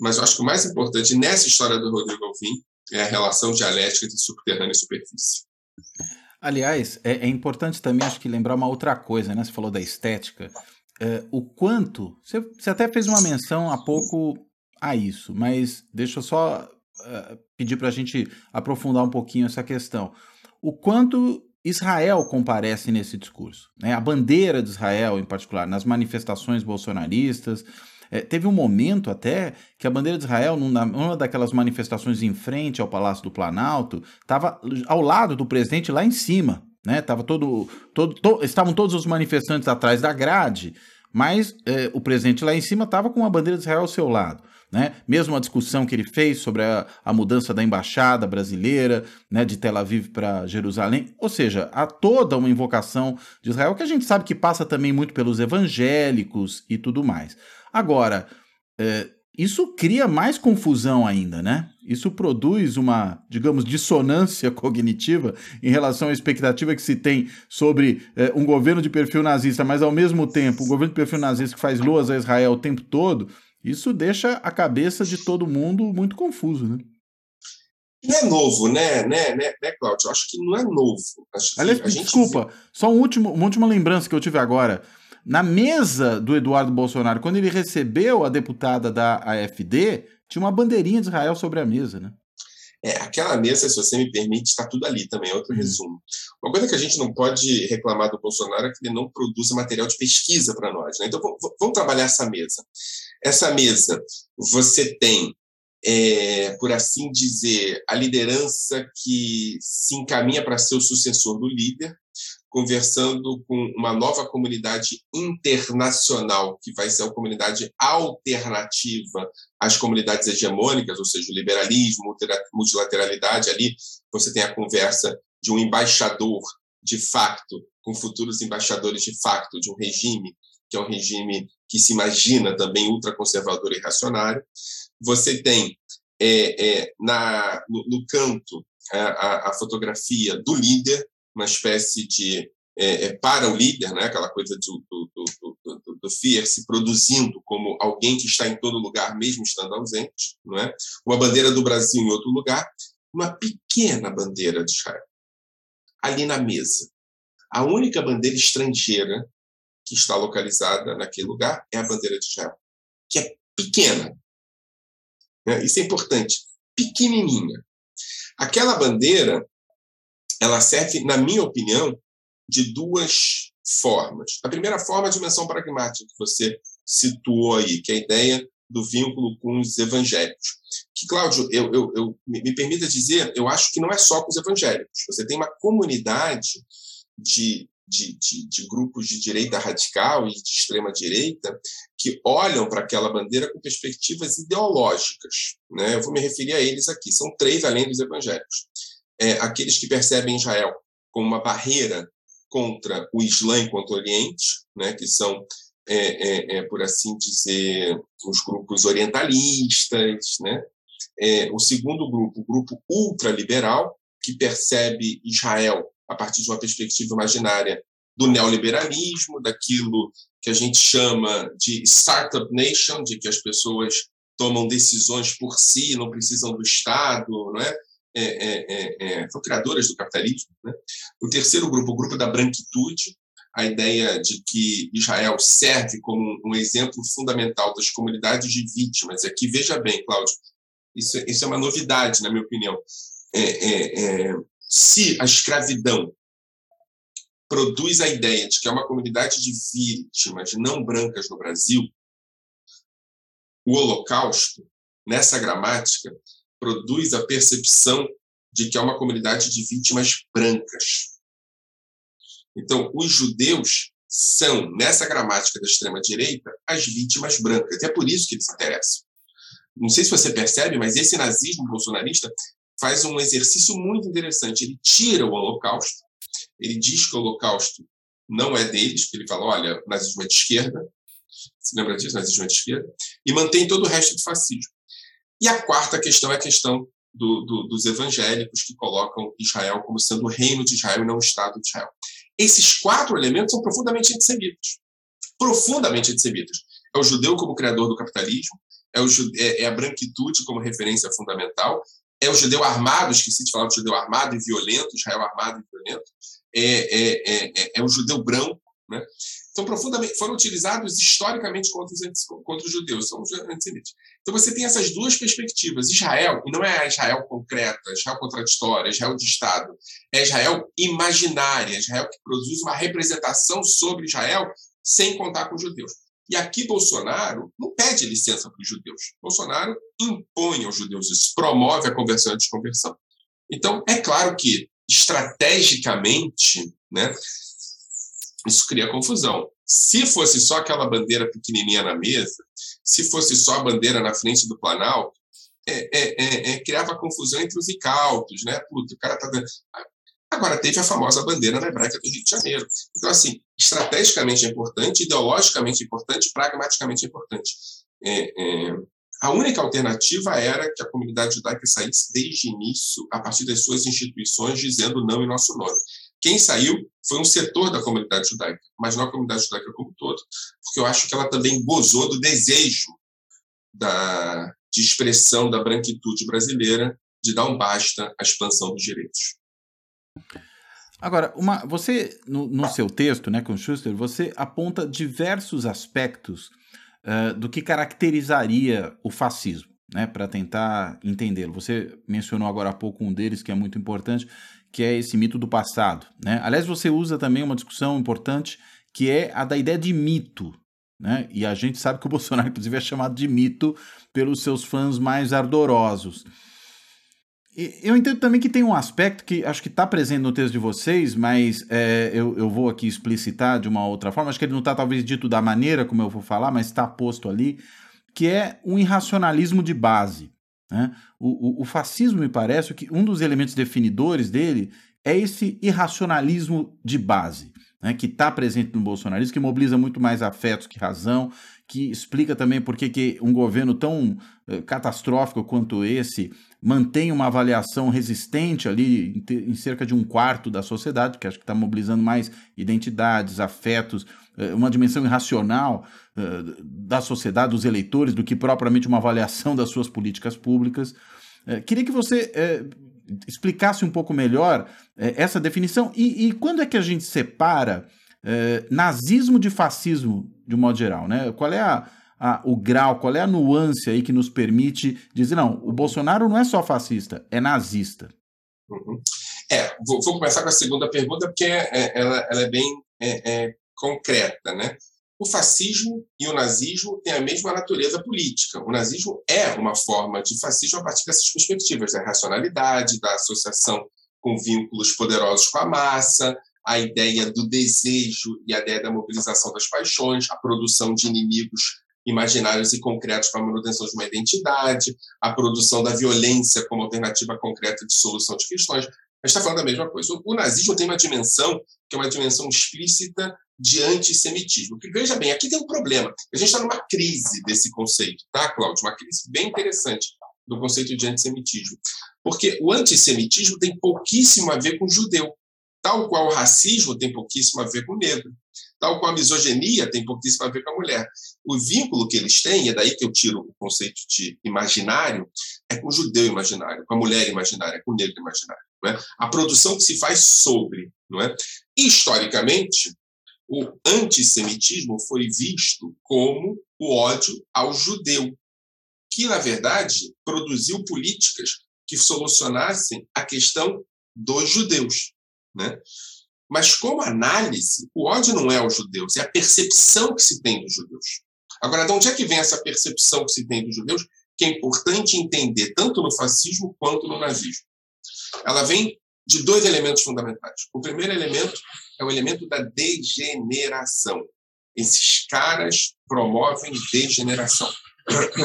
Mas eu acho que o mais importante nessa história do Rodrigo Alvim é a relação dialética entre subterrâneo e superfície. Aliás, é, importante também, acho que lembrar uma outra coisa, né? Você falou da estética. o quanto. Você, você até fez uma menção há pouco a isso, mas deixa eu só uh, pedir para a gente aprofundar um pouquinho essa questão. O quanto Israel comparece nesse discurso, né? a bandeira de Israel, em particular, nas manifestações bolsonaristas. É, teve um momento até que a bandeira de Israel, numa, numa daquelas manifestações em frente ao Palácio do Planalto, estava ao lado do presidente lá em cima. Né? Tava todo, todo, to, estavam todos os manifestantes atrás da grade, mas é, o presidente lá em cima estava com a bandeira de Israel ao seu lado. Né? Mesmo a discussão que ele fez sobre a, a mudança da embaixada brasileira, né, de Tel Aviv para Jerusalém, ou seja, há toda uma invocação de Israel que a gente sabe que passa também muito pelos evangélicos e tudo mais. Agora, é, isso cria mais confusão ainda, né? Isso produz uma, digamos, dissonância cognitiva em relação à expectativa que se tem sobre é, um governo de perfil nazista, mas ao mesmo tempo um governo de perfil nazista que faz loas a Israel o tempo todo. Isso deixa a cabeça de todo mundo muito confuso, né? Não é novo, né, né, né, né Cláudio? Acho que não é novo. Aliás, desculpa, gente... só um último, uma última lembrança que eu tive agora. Na mesa do Eduardo Bolsonaro, quando ele recebeu a deputada da AFD, tinha uma bandeirinha de Israel sobre a mesa, né? É, aquela mesa, se você me permite, está tudo ali também, é outro hum. resumo. Uma coisa que a gente não pode reclamar do Bolsonaro é que ele não produz material de pesquisa para nós. Né? Então, vamos trabalhar essa mesa. Essa mesa, você tem, é, por assim dizer, a liderança que se encaminha para ser o sucessor do líder, conversando com uma nova comunidade internacional, que vai ser uma comunidade alternativa às comunidades hegemônicas, ou seja, o liberalismo, multilateralidade. Ali você tem a conversa de um embaixador de facto, com futuros embaixadores de facto de um regime, que é um regime que se imagina também ultraconservador e reacionário. Você tem é, é, na, no, no canto a, a, fotografia do líder, uma espécie de é, é, para o líder, né, aquela coisa do, do, do, do, do FIER se produzindo como alguém que está em todo lugar, mesmo estando ausente, não é? uma bandeira do Brasil em outro lugar, uma pequena bandeira de Israel, ali na mesa. A única bandeira estrangeira que está localizada naquele lugar é a bandeira de Israel, que é pequena. Né? Isso é importante, pequenininha. Aquela bandeira ela serve, na minha opinião, de duas formas. A primeira forma é a dimensão pragmática que você situou aí, que é a ideia do vínculo com os evangélicos. Que, Cláudio, eu, eu, eu me permita dizer, eu acho que não é só com os evangélicos. Você tem uma comunidade de de, de, de, grupos de direita radical e de extrema direita que olham para aquela bandeira com perspectivas ideológicas. Né? Eu vou me referir a eles aqui. São três além dos evangélicos. É, aqueles que percebem Israel como uma barreira contra o Islã e contra o Oriente, né? que são, é, é, é por assim dizer, os grupos orientalistas. Né? É, o segundo grupo, o grupo ultraliberal, que percebe Israel a partir de uma perspectiva imaginária do neoliberalismo, daquilo que a gente chama de startup nation, de que as pessoas tomam decisões por si, não precisam do Estado, não é? É, é, é, é são criadoras do capitalismo. Né? O terceiro grupo, o grupo da branquitude, a ideia de que Israel serve como um exemplo fundamental das comunidades de vítimas. Aqui, veja bem, Cláudio, isso, isso é uma novidade, na minha opinião. Se a escravidão produz a ideia de que é uma comunidade de vítimas não brancas no Brasil, o Holocausto, nessa gramática, produz a percepção de que é uma comunidade de vítimas brancas. Então, os judeus são, nessa gramática da extrema-direita, as vítimas brancas. É por isso que eles interessam. Não sei se você percebe, mas esse nazismo bolsonarista faz um exercício muito interessante. Ele tira o Holocausto, ele diz que o Holocausto não é deles, porque ele fala, olha, nazismo é de esquerda, se lembra disso, nazismo é de esquerda, e mantém todo o resto do fascismo. E a quarta questão é a questão do, do, dos evangélicos que colocam Israel como sendo o reino de Israel e não o Estado de Israel. Esses quatro elementos são profundamente antissemitas. Profundamente antissemitas. É o judeu como criador do capitalismo, é, o, é, é a branquitude como referência fundamental, é o judeu armado, esqueci de falar do judeu armado e violento, Israel armado e violento, é, é, é, é, é o judeu branco, né? Então, profundamente, foram utilizados historicamente contra os, contra os judeus, são os antissemitas. Então, você tem essas duas perspectivas. Israel, não é a Israel concreta, Israel contraditória, Israel de Estado, é Israel imaginária, Israel que produz uma representação sobre Israel sem contar com os judeus. E aqui Bolsonaro não pede licença para os judeus. Bolsonaro impõe aos judeus isso, promove a conversão e a desconversão. Então, é claro que, estrategicamente, né, isso cria confusão. Se fosse só aquela bandeira pequenininha na mesa, se fosse só a bandeira na frente do Planalto, é, é, é, é criava confusão entre os incautos, né? Puta, o cara tá. Agora, teve a famosa bandeira hebraica do Rio de Janeiro. Então, assim, estrategicamente é importante, ideologicamente é importante, pragmaticamente é importante. É, é, a única alternativa era que a comunidade judaica saísse desde o início, a partir das suas instituições, dizendo não em nosso nome. Quem saiu foi um setor da comunidade judaica, mas não a comunidade judaica como um todo, porque eu acho que ela também gozou do desejo da, de expressão da branquitude brasileira de dar um basta à expansão dos direitos. Agora, uma, você, no, no, seu texto, né, com Schuster, você aponta diversos aspectos uh, do que caracterizaria o fascismo, né, para tentar entendê-lo. Você mencionou agora há pouco um deles que é muito importante, que é esse mito do passado. Né? Aliás, você usa também uma discussão importante que é a da ideia de mito. Né? E a gente sabe que o Bolsonaro, inclusive, é chamado de mito pelos seus fãs mais ardorosos. Eu entendo também que tem um aspecto que acho que está presente no texto de vocês, mas é, eu, eu vou aqui explicitar de uma outra forma. Acho que ele não está talvez dito da maneira como eu vou falar, mas está posto ali, que é um irracionalismo de base. Né? O, o, o fascismo, me parece, que um dos elementos definidores dele é esse irracionalismo de base. Né, que está presente no bolsonarismo, que mobiliza muito mais afetos que razão, que explica também por que um governo tão uh, catastrófico quanto esse mantém uma avaliação resistente ali em, cerca de um quarto da sociedade, que acho que está mobilizando mais identidades, afetos, uh, uma dimensão irracional uh, da sociedade, dos eleitores, do que propriamente uma avaliação das suas políticas públicas. queria que você explicasse um pouco melhor essa definição e, e, quando é que a gente separa nazismo de fascismo de um modo geral, né? Qual é a, a, o grau, qual é a nuance aí que nos permite dizer, não, o Bolsonaro não é só fascista, é nazista? Uhum. É, vou, vou, começar com a segunda pergunta, porque é, é, ela, ela, é bem é, é, concreta, né? O fascismo e o nazismo têm a mesma natureza política. O nazismo é uma forma de fascismo a partir dessas perspectivas, da racionalidade, da associação com vínculos poderosos com a massa, a ideia do desejo e a ideia da mobilização das paixões, a produção de inimigos imaginários e concretos para a manutenção de uma identidade, a produção da violência como alternativa concreta de solução de questões. A gente está falando da mesma coisa. O nazismo tem uma dimensão que é uma dimensão explícita de antissemitismo. Porque, veja bem, aqui tem um problema. A gente está numa crise desse conceito, tá, Cláudio? Uma crise bem interessante do conceito de antissemitismo. Porque o antissemitismo tem pouquíssimo a ver com judeu, tal qual o racismo tem pouquíssimo a ver com negro, tal qual a misoginia tem pouquíssimo a ver com a mulher. O vínculo que eles têm, é daí que eu tiro o conceito de imaginário, é com o judeu imaginário, com a mulher imaginária, com o negro imaginário. É? A produção que se faz sobre. Não é? Historicamente, o antissemitismo foi visto como o ódio ao judeu, que, na verdade, produziu políticas que solucionassem a questão dos judeus. Né? Mas, como análise, o ódio não é aos judeus, é a percepção que se tem dos judeus. Agora, de onde é que vem essa percepção que se tem dos judeus, que é importante entender tanto no fascismo quanto no nazismo? Ela vem de dois elementos fundamentais. O primeiro elemento é o elemento da degeneração. Esses caras promovem degeneração.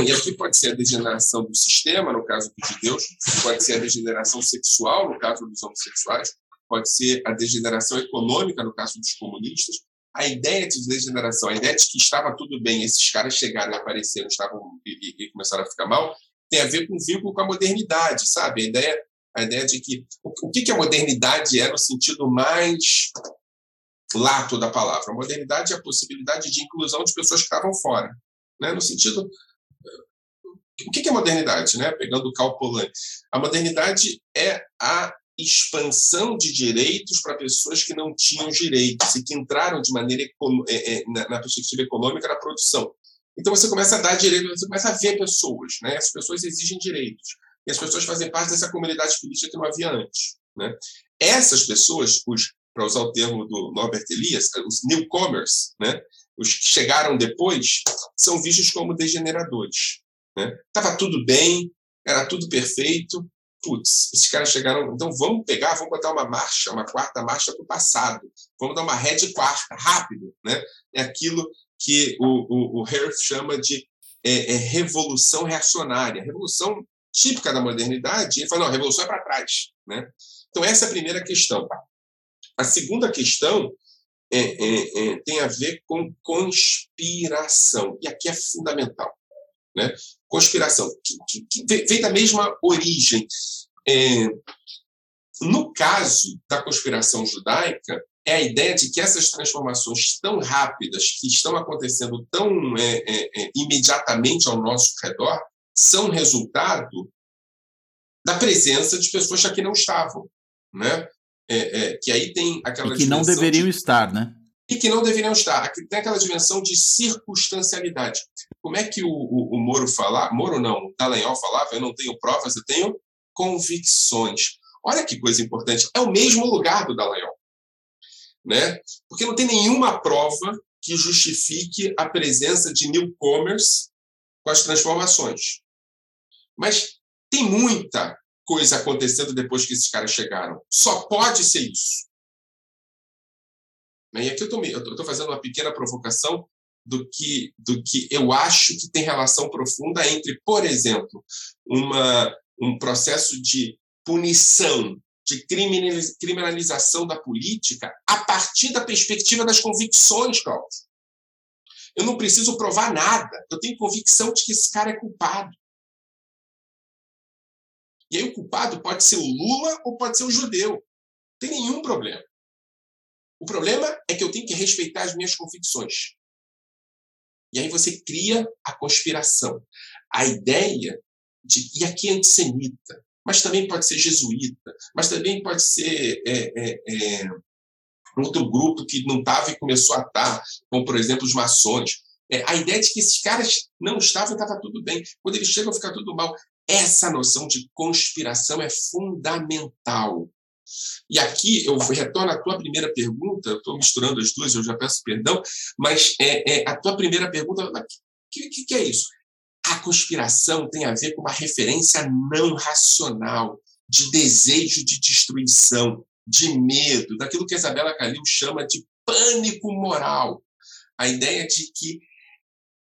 E aqui pode ser a degeneração do sistema, no caso dos judeus, pode ser a degeneração sexual, no caso dos homossexuais, pode ser a degeneração econômica, no caso dos comunistas. A ideia de degeneração, a ideia de que estava tudo bem, esses caras chegaram e apareceram estavam, e, e começaram a ficar mal, tem a ver com o vínculo com a modernidade, sabe? A ideia a ideia de que o que a modernidade é no sentido mais lato da palavra. A modernidade é a possibilidade de inclusão de pessoas que estavam fora, né? No sentido o que é modernidade, né? Pegando o Cal Polanyi, a modernidade é a expansão de direitos para pessoas que não tinham direitos e que entraram de maneira é, é, na perspectiva econômica na produção. Então você começa a dar direitos, você começa a ver pessoas, né? As pessoas exigem direitos e as pessoas fazem parte dessa comunidade política que não havia antes. Né? Essas pessoas, os, para usar o termo do Norbert Elias, os newcomers, né? os que chegaram depois, são vistos como degeneradores. Né? tudo bem, era tudo perfeito. Putz, esses caras chegaram. Então vamos pegar, vamos botar uma marcha, uma quarta marcha para o passado. Vamos dar uma rede quarta, rápido. Né? É aquilo que o, o, o chama de é, é, revolução reacionária. Revolução típica da modernidade, ele fala, não, a revolução é para trás. Né? Então, essa é a primeira questão. A segunda questão é, é, é, tem a ver com conspiração, e aqui é fundamental. Né? Conspiração, que, que, vem da mesma origem. É, no caso da conspiração judaica, é a ideia de que essas transformações tão rápidas, que estão acontecendo tão é, é, é imediatamente ao nosso redor, são resultado da presença de pessoas que aqui não estavam, né? É, é, que aí tem aquela e que não deveriam de... estar, né? E que não deveriam estar. Aqui tem aquela dimensão de circunstancialidade. Como é que o, o, o Moro fala? Moro não, o Dallagnol falava, eu não tenho provas, eu tenho convicções. Olha que coisa importante. É o mesmo lugar do Dallagnol. Né? Porque não tem nenhuma prova que justifique a presença de newcomers com as transformações. Mas tem muita coisa acontecendo depois que esses caras chegaram. Só pode ser isso. E aqui eu estou fazendo uma pequena provocação do que, do que eu acho que tem relação profunda entre, por exemplo, uma, um processo de punição, de criminalização da política a partir da perspectiva das convicções, Cláudio. Eu não preciso provar nada. Eu tenho convicção de que esse cara é culpado. E aí o culpado pode ser o Lula ou pode ser o judeu. Não tem nenhum problema. O problema é que eu tenho que respeitar as minhas convicções. E aí você cria a conspiração. A ideia de. E aqui é antissemita, mas também pode ser jesuíta, mas também pode ser é, é, é, outro grupo que não estava e começou a estar, como, por exemplo, os maçons. É, a ideia de que esses caras não estavam e estava tudo bem. Quando eles chegam, fica tudo mal. Essa noção de conspiração é fundamental. E aqui eu retorno à tua primeira pergunta, estou misturando as duas, eu já peço perdão, mas é, é a tua primeira pergunta, o que, que, que é isso? A conspiração tem a ver com uma referência não racional, de desejo de destruição, de medo, daquilo que a Isabela Calil chama de pânico moral. A ideia de que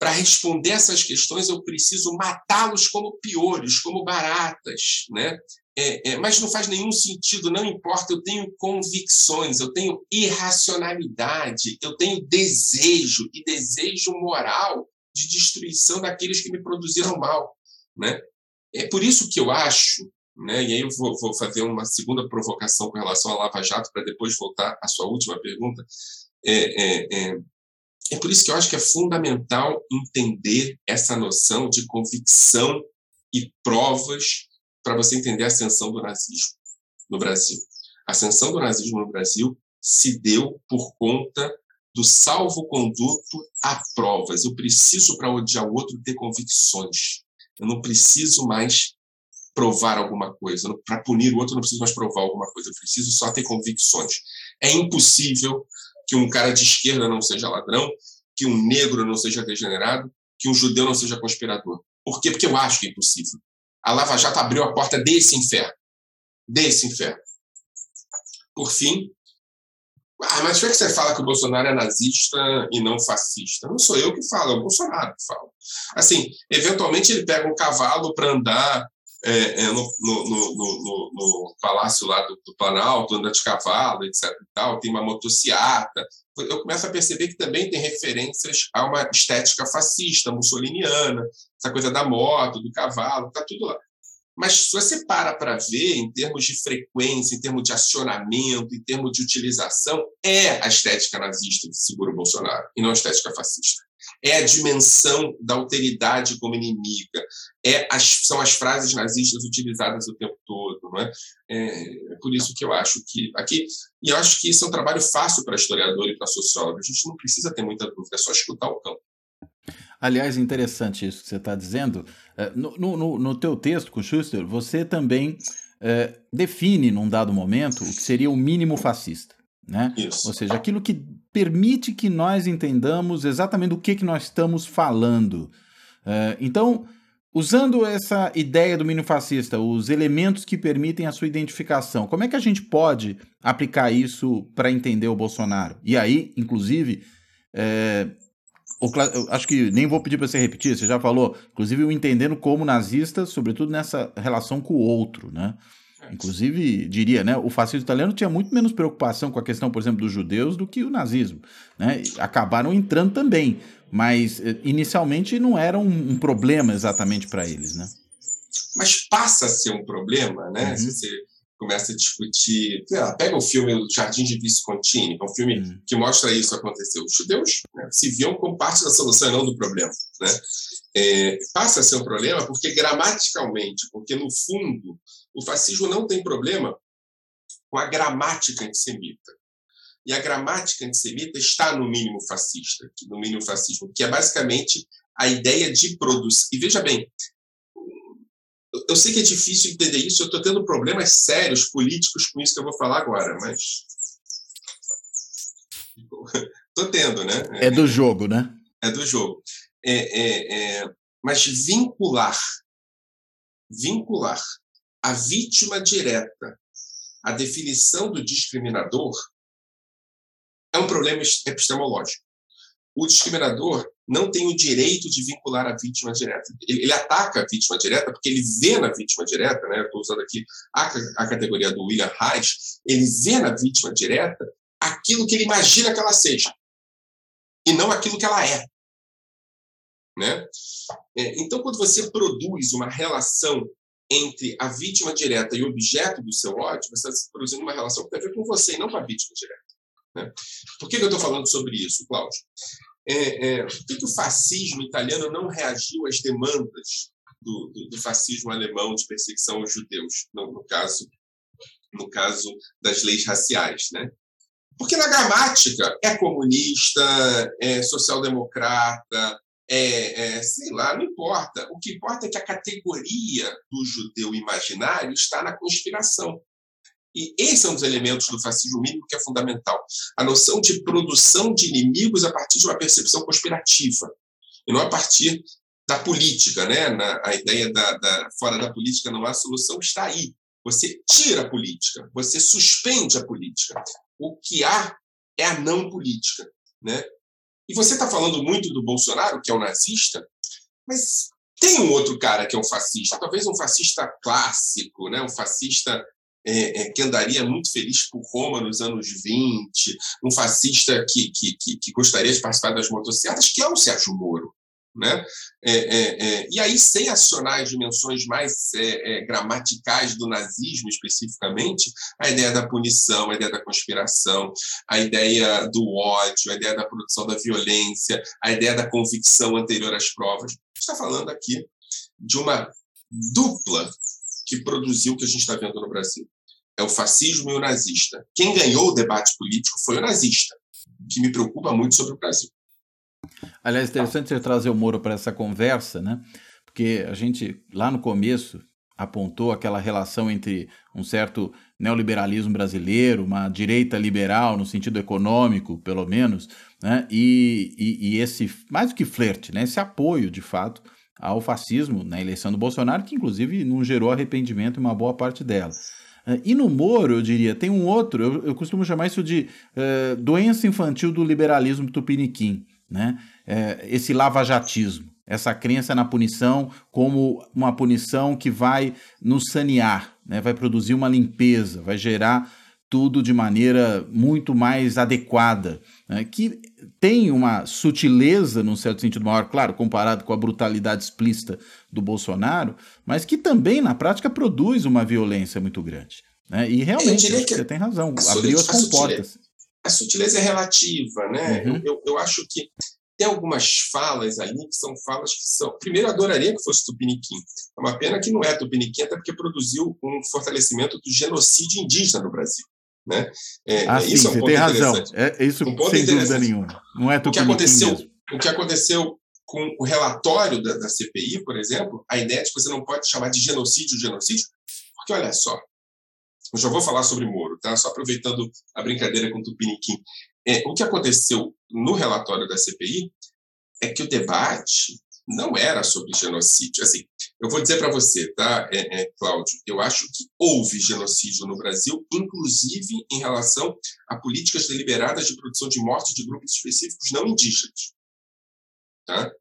para responder essas questões eu preciso matá-los como piores, como baratas, né? É, é, mas não faz nenhum sentido, não importa, eu tenho convicções, eu tenho irracionalidade, eu tenho desejo e desejo moral de destruição daqueles que me produziram mal. Né? É por isso que eu acho, né, e aí eu vou, vou fazer uma segunda provocação com relação à Lava Jato, para depois voltar à sua última pergunta. É, é, é, é por isso que eu acho que é fundamental entender essa noção de convicção e provas para você entender a ascensão do nazismo no Brasil. A ascensão do nazismo no Brasil se deu por conta do salvo-conduto a provas. Eu preciso, para odiar o outro, ter convicções. Eu não preciso mais provar alguma coisa. Para punir o outro, eu não preciso mais provar alguma coisa. Eu preciso só ter convicções. É impossível que um cara de esquerda não seja ladrão, que um negro não seja degenerado, que um judeu não seja conspirador. Por quê? Porque eu acho que é impossível. A Lava Jato abriu a porta desse inferno. Desse inferno. Por fim, ah, mas por que você fala que o Bolsonaro é nazista e não fascista? Não sou eu que falo, é o Bolsonaro que fala. Assim, eventualmente ele pega um cavalo para andar é, é, no, no, no, no, palácio lá do, do, Planalto, anda de cavalo, etc. E tal, tem uma motociata. Eu começo a perceber que também tem referências a uma estética fascista, mussoliniana, essa coisa da moto, do cavalo, está tudo lá. Mas se você para para ver, em termos de frequência, em termos de acionamento, em termos de utilização, é a estética nazista que segura o Bolsonaro, e não a estética fascista. É a dimensão da alteridade como inimiga. É as, são as frases nazistas utilizadas o tempo todo. Não é? é? é por isso que eu acho que aqui. E eu acho que isso é um trabalho fácil para historiador e para sociólogo. A gente não precisa ter muita dúvida, é só escutar o campo. Aliás, interessante isso que você está dizendo. É, no, no, no teu texto, com Schuster, você também é, define, num dado momento, o que seria o mínimo fascista. Né? Isso. Ou seja, aquilo que permite que nós entendamos exatamente do que, que nós estamos falando. É, então, usando essa ideia do mínimo fascista, os elementos que permitem a sua identificação, como é que a gente pode aplicar isso para entender o Bolsonaro? E aí, inclusive, é, acho que nem vou pedir para você repetir, você já falou, inclusive o entendendo como nazista, sobretudo nessa relação com o outro, né? Inclusive, diria, né, o fascismo italiano tinha muito menos preocupação com a questão, por exemplo, dos judeus do que o nazismo. Né? Acabaram entrando também, mas eh, inicialmente não era um, um problema exatamente para eles. Né? Mas passa a ser um problema, né? Uhum. Se você começa a discutir. Lá, pega o filme O Jardim de Viscontini, que é um filme hum. que mostra isso acontecer. Os judeus né, se viam como parte da solução e não do problema. Né? É, passa a ser um problema porque, gramaticalmente, porque, no fundo, o fascismo não tem problema com a gramática antissemita. E a gramática antissemita está no mínimo fascista, no mínimo fascismo, que é basicamente a ideia de produzir. E veja bem, eu sei que é difícil entender isso, eu estou tendo problemas sérios políticos com isso que eu vou falar agora, mas. Estou tendo, né? É do jogo, né? É do jogo. É, é, é... Mas vincular, vincular a vítima direta à definição do discriminador é um problema epistemológico. O discriminador não tem o direito de vincular a vítima direta. Ele, ele ataca a vítima direta porque ele vê na vítima direta, né? Estou usando aqui a, a categoria do William Reich, ele vê na vítima direta aquilo que ele imagina que ela seja e não aquilo que ela é. Né? É, então, quando você produz uma relação entre a vítima direta e o objeto do seu ódio, você está produzindo uma relação que tem a ver com você e não com a vítima direta. Né? Por que, que eu estou falando sobre isso, Cláudio? É, é, por que, que, o fascismo italiano não reagiu às demandas do, do, do fascismo alemão de perseguição aos judeus, no, no, caso, no caso das leis raciais? Né? Porque na gramática é comunista, é social-democrata, é, é, sei lá, não importa. O que importa é que a categoria do judeu imaginário está na conspiração. E esse é um dos elementos do fascismo mínimo que é fundamental. A noção de produção de inimigos a partir de uma percepção conspirativa, e não a partir da política. Né? Na, a ideia da, da, fora da política não há solução está aí. você tira a política, você suspende a política. O que há é a não política. Né? E você está falando muito do Bolsonaro, que é o nazista, mas tem um outro cara que é um fascista, talvez um fascista clássico, né? um fascista é, é, que andaria muito feliz por Roma nos anos 20, um fascista que, que, que, que gostaria de participar das motocicletas, que é o Sérgio Moro. Né? É, é, é, e aí, sem acionar as dimensões mais é, é, gramaticais do nazismo, especificamente, a ideia da punição, a ideia da conspiração, a ideia do ódio, a ideia da produção da violência, a ideia da convicção anterior às provas. está falando aqui de uma dupla que produziu o que a gente está vendo no Brasil. É o fascismo e o nazista. Quem ganhou o debate político foi o nazista, que me preocupa muito sobre o Brasil. Aliás, interessante você trazer o Moro para essa conversa, né? Porque a gente, lá no começo, apontou aquela relação entre um certo neoliberalismo brasileiro, uma direita liberal no sentido econômico, pelo menos, né? e, e, e esse, mais do que flerte, né? esse apoio, de fato, ao fascismo na eleição do Bolsonaro, que inclusive não gerou arrependimento em uma boa parte dela. E no Moro, eu diria, tem um outro, eu, eu costumo chamar isso de uh, doença infantil do liberalismo tupiniquim né? É, esse lavajatismo, essa crença na punição como uma punição que vai nos sanear, né? vai produzir uma limpeza, vai gerar tudo de maneira muito mais adequada, né? que tem uma sutileza, num certo sentido maior, claro, comparado com a brutalidade explícita do Bolsonaro, mas que também, na prática, produz uma violência muito grande. Né? E realmente, você tem razão, abriu as comportas a sutileza é relativa, né? Uhum. Eu, eu acho que tem algumas falas ali que são falas que são. Primeiro, adoraria que fosse Tupiniquim. É uma pena que não é Tupiniquim, até porque produziu um fortalecimento do genocídio indígena no Brasil. Né? É, ah, isso sim, é um você tem razão. É, isso um sem dúvida nenhuma. Não é o que aconteceu mesmo. O que aconteceu com o relatório da, da CPI, por exemplo, a ideia de que você não pode chamar de genocídio genocídio, porque olha só, eu já vou falar sobre Moro, tá? Só aproveitando a brincadeira com o Tupiniquim. É, o que aconteceu no relatório da CPI é que o debate não era sobre genocídio. Assim, eu vou dizer para você, tá, é, é, Cláudio? Eu acho que houve genocídio no Brasil, inclusive em relação a políticas deliberadas de produção de morte de grupos específicos não indígenas. Tá?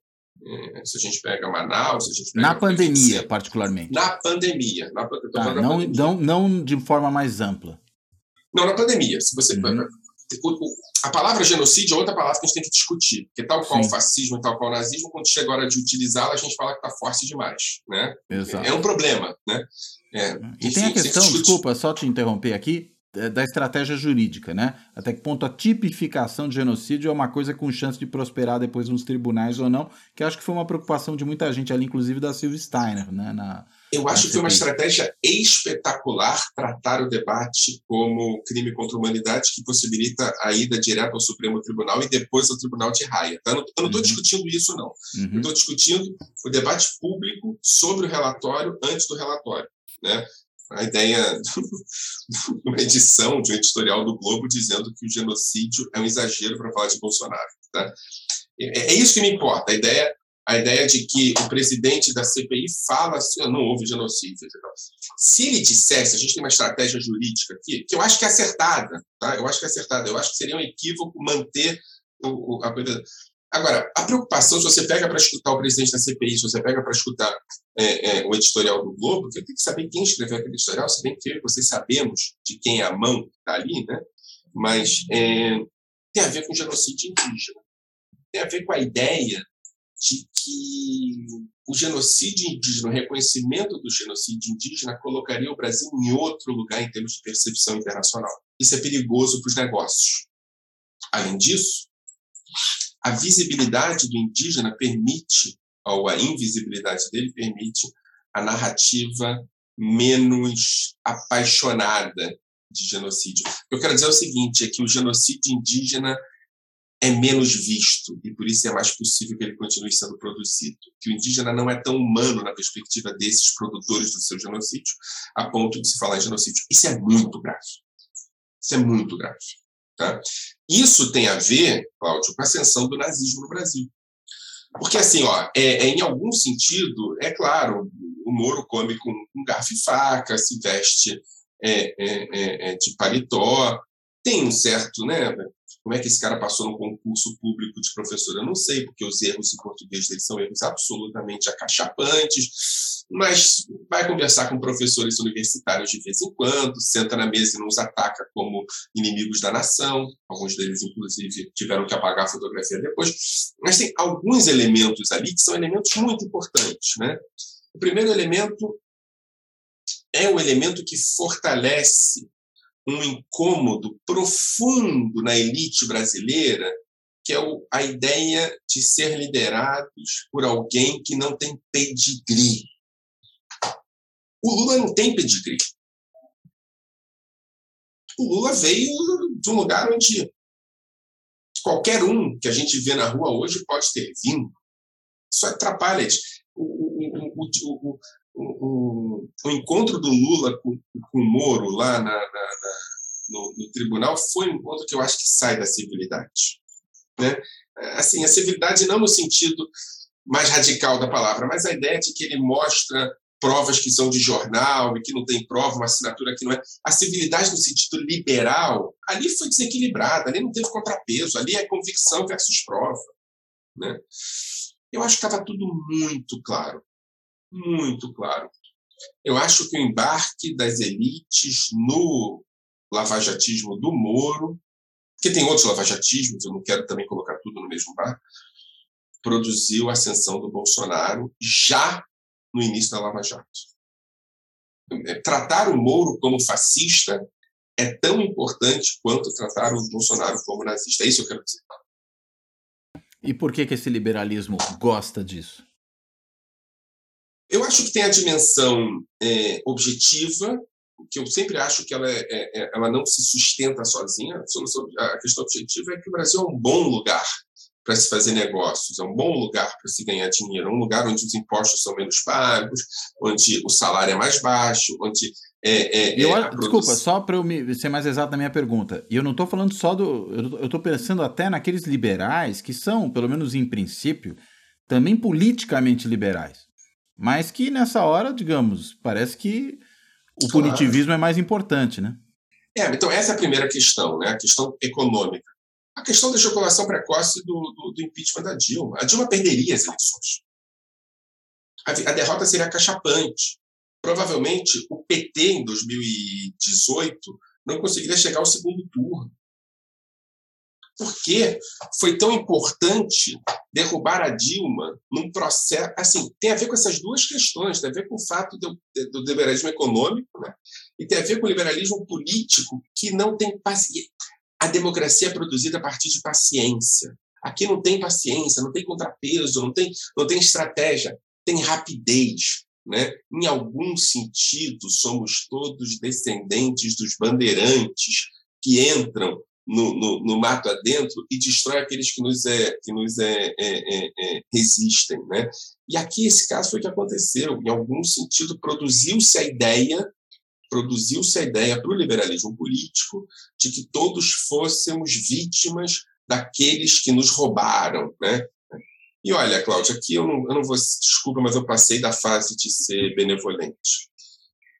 É, se a gente pega Manaus, a gente pega na pandemia, particularmente. Na pandemia, na, tá, não, pandemia. Não, não de forma mais ampla. Não, na pandemia. Se você uhum. a palavra genocídio é outra palavra que a gente tem que discutir, porque tal qual Sim. o fascismo tal qual o nazismo, quando chega a hora de utilizá-la, a gente fala que está forte demais, né? Exato. É um problema, né? É, e enfim, tem a questão, desculpa, só te interromper aqui, da estratégia jurídica, né? Até que ponto a tipificação de genocídio é uma coisa com chance de prosperar depois nos tribunais ou não, que acho que foi uma preocupação de muita gente ali, inclusive da Silvia Steiner, né? Na, Eu acho que foi uma estratégia espetacular tratar o debate como crime contra a humanidade que possibilita a ida direto ao Supremo Tribunal e depois ao Tribunal de Raia. Tá? Eu não estou uhum. discutindo isso, não. Uhum. Estou discutindo o debate público sobre o relatório antes do relatório. Né? A ideia de uma edição de um editorial do Globo dizendo que o genocídio é um exagero para falar de Bolsonaro. Tá? É, é isso que me importa, a ideia, a ideia de que o presidente da CPI fala assim, não houve genocídio. Se ele dissesse, a gente tem uma estratégia jurídica aqui, que eu acho que é acertada, tá? eu acho que é acertada, eu acho que seria um equívoco manter o, a coisa Agora, a preocupação, se você pega para escutar o presidente da CPI, se você pega para escutar é, é, o editorial do Globo, que eu tenho que saber quem escreveu aquele editorial, se bem que vocês sabemos de quem é a mão que está ali, né? mas é, tem a ver com genocídio indígena. Tem a ver com a ideia de que o genocídio indígena, o reconhecimento do genocídio indígena, colocaria o Brasil em outro lugar em termos de percepção internacional. Isso é perigoso para os negócios. Além disso, a visibilidade do indígena permite, ou a invisibilidade dele permite, a narrativa menos apaixonada de genocídio. Eu quero dizer é o seguinte, é que o genocídio indígena é menos visto e por isso é mais possível que ele continue sendo produzido. Que o indígena não é tão humano na perspectiva desses produtores do seu genocídio, a ponto de se falar em genocídio. Isso é muito grave. Isso é muito grave. Tá? Isso tem a ver, Cláudio, com a ascensão do nazismo no Brasil. Porque, assim, ó, é, é, em algum sentido, é claro, o Moro come com, com garfo e faca, se veste é, é, é, de paletó, tem um certo, né? Como é que esse cara passou no concurso público de professor? Eu não sei, porque os erros em português dele são erros absolutamente acachapantes, mas vai conversar com professores universitários de vez em quando, senta na mesa e nos ataca como inimigos da nação. Alguns deles, inclusive, tiveram que apagar a fotografia depois. Mas tem alguns elementos ali que são elementos muito importantes. Né? O primeiro elemento é o elemento que fortalece um incômodo profundo na elite brasileira, que é a ideia de ser liderados por alguém que não tem pedigree. O Lula não tem pedigree. O Lula veio de um lugar onde qualquer um que a gente vê na rua hoje pode ter vindo. Isso atrapalha. O, o, o, o, o, encontro do Lula com, com o Moro lá na, na, na, no, no, tribunal foi um encontro que eu acho que sai da civilidade. Né? Assim, a civilidade não no sentido mais radical da palavra, mas a ideia de que ele mostra provas que são de jornal e que não tem prova, uma assinatura que não é. A civilidade no sentido liberal, ali foi desequilibrada, ali não teve contrapeso, ali é convicção versus prova. Né? Eu acho que estava tudo muito claro muito claro. Eu acho que o embarque das elites no lavajatismo do Moro, que tem outros lavajatismos, eu não quero também colocar tudo no mesmo barco, produziu a ascensão do Bolsonaro já no início da Lava Jato. É, tratar o Moro como fascista é tão importante quanto tratar o Bolsonaro como nazista. É isso que eu quero dizer. E por que, que esse liberalismo gosta disso? Eu acho que tem a dimensão é, objetiva, que eu sempre acho que ela, é, é, é ela não se sustenta sozinha. A, solução, a questão objetiva é que o Brasil é um bom lugar para se fazer negócios, é um bom lugar para se ganhar dinheiro, é um lugar onde os impostos são menos pagos, onde o salário é mais baixo, onde é, é, eu, é desculpa, só para eu me, ser mais exato na minha pergunta. E eu não estou falando só do. Eu estou pensando até naqueles liberais que são, pelo menos em princípio, também politicamente liberais. Mas que nessa hora, digamos, parece que o claro. punitivismo é mais importante, né? É, então essa é a primeira questão, né? A questão econômica. A questão da ejaculação precoce do, do, do impeachment da Dilma. A Dilma perderia as eleições. A, a derrota seria cachapante. Provavelmente o PT em 2018 não conseguiria chegar ao segundo turno. Por que foi tão importante derrubar a Dilma num processo. Assim, tem a ver com essas duas questões: tem a ver com o fato do, do liberalismo econômico né? e tem a ver com o liberalismo político, que não tem paciência. A democracia é produzida a partir de paciência. Aqui não tem paciência, não tem contrapeso, não tem, não tem estratégia, tem rapidez. Né? Em algum sentido, somos todos descendentes dos bandeirantes que entram no, no, no, mato adentro e destrói aqueles que nos, é, que nos é, é, é, é, resistem. Né? E aqui esse caso foi o que aconteceu. Em algum sentido, produziu-se a ideia, produziu-se a ideia para o liberalismo político de que todos fôssemos vítimas daqueles que nos roubaram. Né? E olha, Cláudia, aqui eu não, eu não vou, desculpa, mas eu passei da fase de ser benevolente.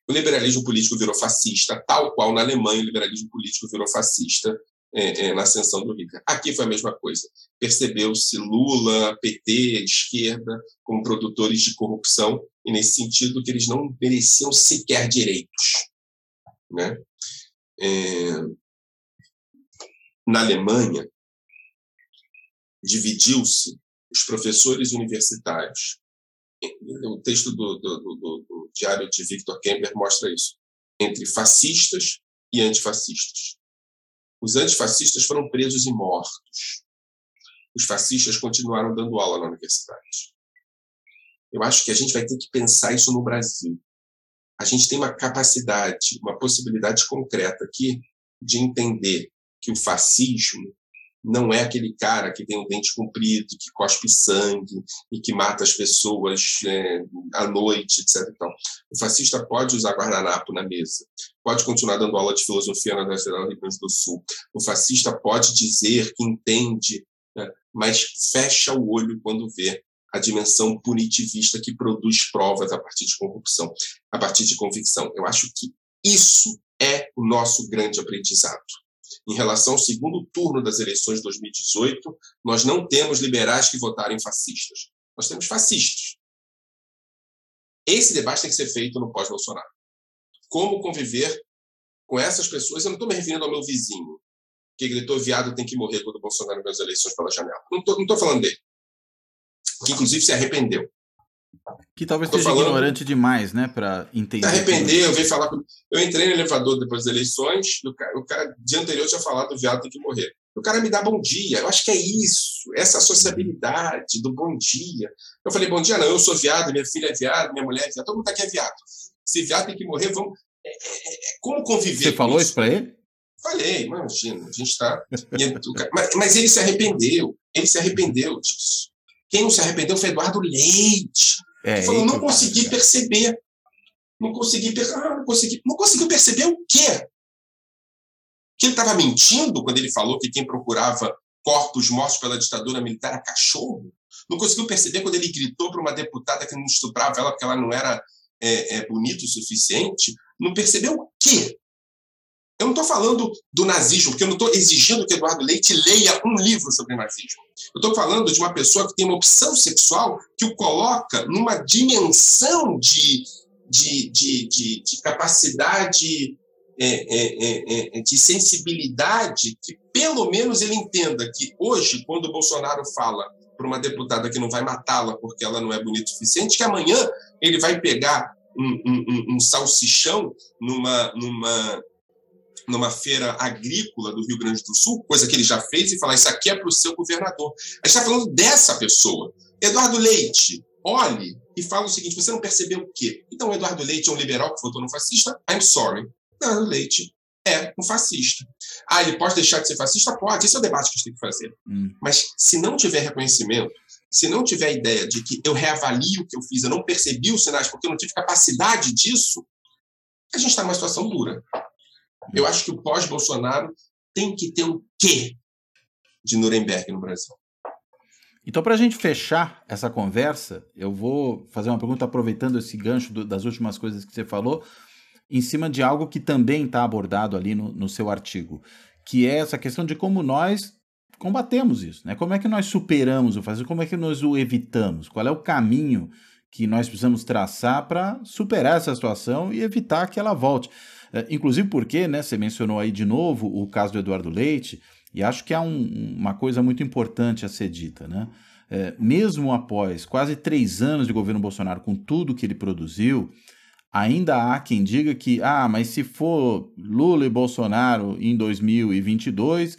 O liberalismo político virou fascista, tal qual na Alemanha o liberalismo político virou fascista é, é, na ascensão do Hitler. Aqui foi a mesma coisa. Percebeu-se Lula, PT, esquerda, como produtores de corrupção, e nesse sentido que eles não mereciam sequer direitos. Né? É... Na Alemanha, dividiu-se os professores universitários. O texto do, do, do, do diário de Victor Kemper mostra isso. Entre fascistas e antifascistas. Os antifascistas foram presos e mortos. Os fascistas continuaram dando aula na universidade. Eu acho que a gente vai ter que pensar isso no Brasil. A gente tem uma capacidade, uma possibilidade concreta aqui de entender que o fascismo não é aquele cara que tem um dente comprido, que cospe sangue e que mata as pessoas é, à noite, etc. Então, o fascista pode usar guardanapo na mesa, pode continuar dando aula de filosofia na Universidade do Rio Grande do Sul. O fascista pode dizer que entende, né, mas fecha o olho quando vê a dimensão punitivista que produz provas a partir de corrupção, a partir de convicção. Eu acho que isso é o nosso grande aprendizado. Em relação ao segundo turno das eleições de 2018, nós não temos liberais que votaram em fascistas. Nós temos fascistas. Esse debate tem que ser feito no pós-Bolsonaro. Como conviver com essas pessoas? Eu não estou me referindo ao meu vizinho, que gritou viado tem que morrer quando o Bolsonaro ganhou as eleições pela janela. Não estou falando dele. Que, inclusive, se arrependeu. Que talvez seja falando, ignorante demais, né, para entender. Se arrependeu, eu veio falar com... Eu entrei no elevador depois das eleições, o cara, o cara dia anterior tinha falado do viado tem que morrer. O cara me dá bom dia. Eu acho que é isso, essa sociabilidade do bom dia. Eu falei, bom dia, não, eu sou viado, minha filha é viado, minha mulher é viado, todo mundo aqui é viado. Se viado tem que morrer, vamos. É, é, é como conviver? Você falou isso, isso para ele? Falei, imagina, a gente está. mas, mas ele se arrependeu, ele se arrependeu disso. Quem não se arrependeu foi Eduardo Leite. É, que falou, não consegui perceber. Não consegui, per... ah, não consegui. Não conseguiu perceber o quê? Que ele estava mentindo quando ele falou que quem procurava corpos mortos pela ditadura militar era cachorro? Não conseguiu perceber quando ele gritou para uma deputada que não estuprava ela porque ela não era é, é, bonita o suficiente? Não percebeu o quê? Eu não estou falando do nazismo, porque eu não estou exigindo que Eduardo Leite leia um livro sobre nazismo. Eu estou falando de uma pessoa que tem uma opção sexual que o coloca numa dimensão de, de, de, de, de capacidade, é, é, é, é, de sensibilidade, que pelo menos ele entenda que hoje, quando o Bolsonaro fala para uma deputada que não vai matá-la porque ela não é bonita o suficiente, que amanhã ele vai pegar um, um, um salsichão numa, numa, numa feira agrícola do Rio Grande do Sul, coisa que ele já fez, e falar: Isso aqui é para o seu governador. A gente está falando dessa pessoa. Eduardo Leite, olhe e fala o seguinte: você não percebeu o quê? Então, Eduardo Leite é um liberal que votou no fascista? I'm sorry. Eduardo Leite é um fascista. Ah, ele pode deixar de ser fascista? Pode. Esse é o debate que a gente tem que fazer. Hum. Mas se não tiver reconhecimento, se não tiver a ideia de que eu reavalio o que eu fiz, eu não percebi os sinais porque eu não tive capacidade disso, a gente está numa situação dura. Eu acho que o pós-Bolsonaro tem que ter o quê de Nuremberg no Brasil? Então, para a gente fechar essa conversa, eu vou fazer uma pergunta aproveitando esse gancho do, das últimas coisas que você falou, em cima de algo que também está abordado ali no, no seu artigo, que é essa questão de como nós combatemos isso, né? Como é que nós superamos o fascismo, como é que nós o evitamos, qual é o caminho que nós precisamos traçar para superar essa situação e evitar que ela volte. É, inclusive porque, né, você mencionou aí de novo o caso do Eduardo Leite, e acho que há um, uma coisa muito importante a ser dita, né? É, mesmo após quase três anos de governo Bolsonaro, com tudo que ele produziu, ainda há quem diga que, ah, mas se for Lula e Bolsonaro em 2022,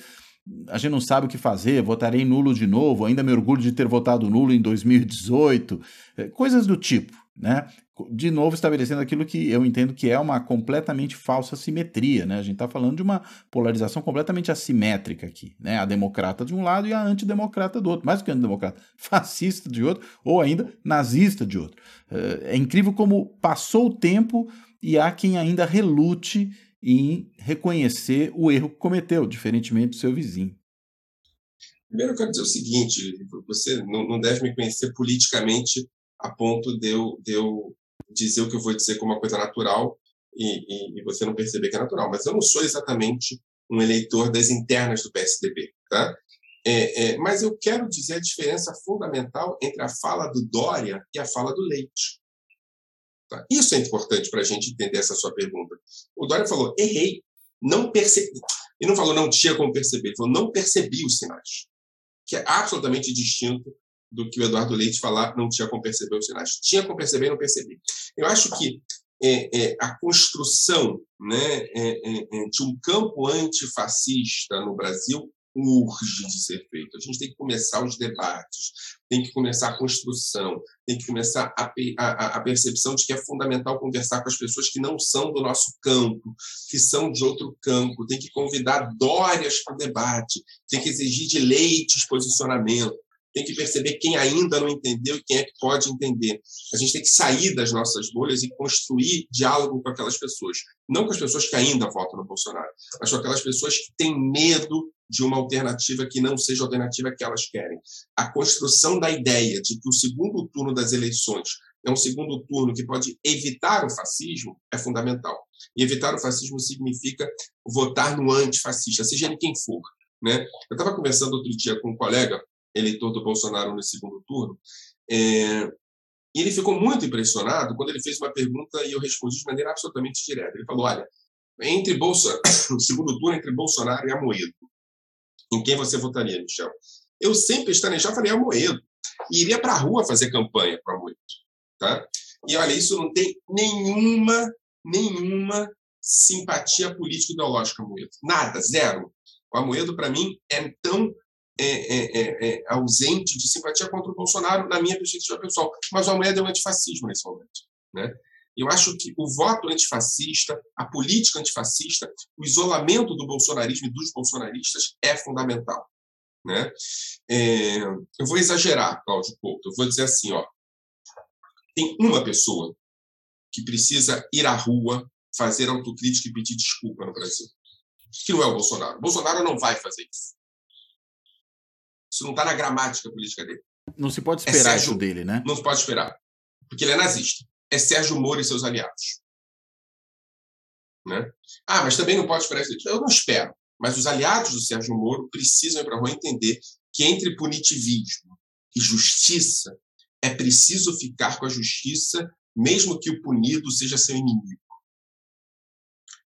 a gente não sabe o que fazer, votarei nulo de novo, ainda me orgulho de ter votado nulo em 2018, é, coisas do tipo né? De novo, estabelecendo aquilo que eu entendo que é uma completamente falsa simetria, né? A gente está falando de uma polarização completamente assimétrica aqui, né? A democrata de um lado e a antidemocrata do outro, mais do que antidemocrata, fascista de outro, ou ainda nazista de outro. É, é incrível como passou o tempo e há quem ainda relute em reconhecer o erro que cometeu, diferentemente do seu vizinho. Primeiro, eu quero dizer o seguinte: você não deve me conhecer politicamente a ponto de eu, de eu dizer o que eu vou dizer como uma coisa natural e, e, e, você não perceber que é natural. Mas eu não sou exatamente um eleitor das internas do PSDB, tá? É, é, mas eu quero dizer a diferença fundamental entre a fala do Dória e a fala do Leite. Tá? Isso é importante para a gente entender essa sua pergunta. O Dória falou, errei, não percebi. Ele não falou não tinha como perceber, ele falou não percebi os sinais, que é absolutamente distinto do que o Eduardo Leite falar, não tinha como perceber os sinais. Tinha como perceber e não percebi. Eu acho que é, é, a construção né, é, é, é, de um campo antifascista no Brasil urge de ser feito. A gente tem que começar os debates, tem que começar a construção, tem que começar a, a, a, percepção de que é fundamental conversar com as pessoas que não são do nosso campo, que são de outro campo, tem que convidar Dórias para o debate, tem que exigir de leites posicionamento, tem que perceber quem ainda não entendeu e quem é que pode entender. A gente tem que sair das nossas bolhas e construir diálogo com aquelas pessoas. Não com as pessoas que ainda votam no Bolsonaro, mas com aquelas pessoas que têm medo de uma alternativa que não seja a alternativa que elas querem. A construção da ideia de que o segundo turno das eleições é um segundo turno que pode evitar o fascismo é fundamental. E evitar o fascismo significa votar no antifascista, seja ele quem for. Né? Eu estava conversando outro dia com um colega, eleitor do Bolsonaro no segundo turno, é, e ele ficou muito impressionado quando ele fez uma pergunta e eu respondi de maneira absolutamente direta. Ele falou: Olha, entre Bolsa, no segundo turno entre Bolsonaro e Amoedo, em quem você votaria, Michel? Eu sempre estanejava, falei Amoedo. E iria para a rua fazer campanha para Amoedo. Tá? E olha, isso não tem nenhuma, nenhuma simpatia política ideológica, Amoedo. Nada, zero. O Amoedo, para mim, é tão é, é, é, é, ausente de simpatia contra o Bolsonaro, na minha perspectiva pessoal. Mas o Amoedo é um antifascismo nesse momento. Né? Eu acho que o voto antifascista, a política antifascista, o isolamento do bolsonarismo e dos bolsonaristas é fundamental. Né? É, eu vou exagerar, Cláudio Couto. Eu vou dizer assim, ó, tem uma pessoa que precisa ir à rua, fazer autocrítica e pedir desculpa no Brasil que não é o Bolsonaro. O Bolsonaro não vai fazer isso. Isso não está na gramática política dele. Não se pode é esperar é Sérgio, isso dele, né? Não se pode esperar. Porque ele é nazista. É Sérgio Moro e seus aliados. Né? Ah, mas também não pode esperar isso. Eu não espero. Mas os aliados do Sérgio Moro precisam ir para a rua entender que entre punitivismo e justiça é preciso ficar com a justiça, mesmo que o punido seja seu inimigo.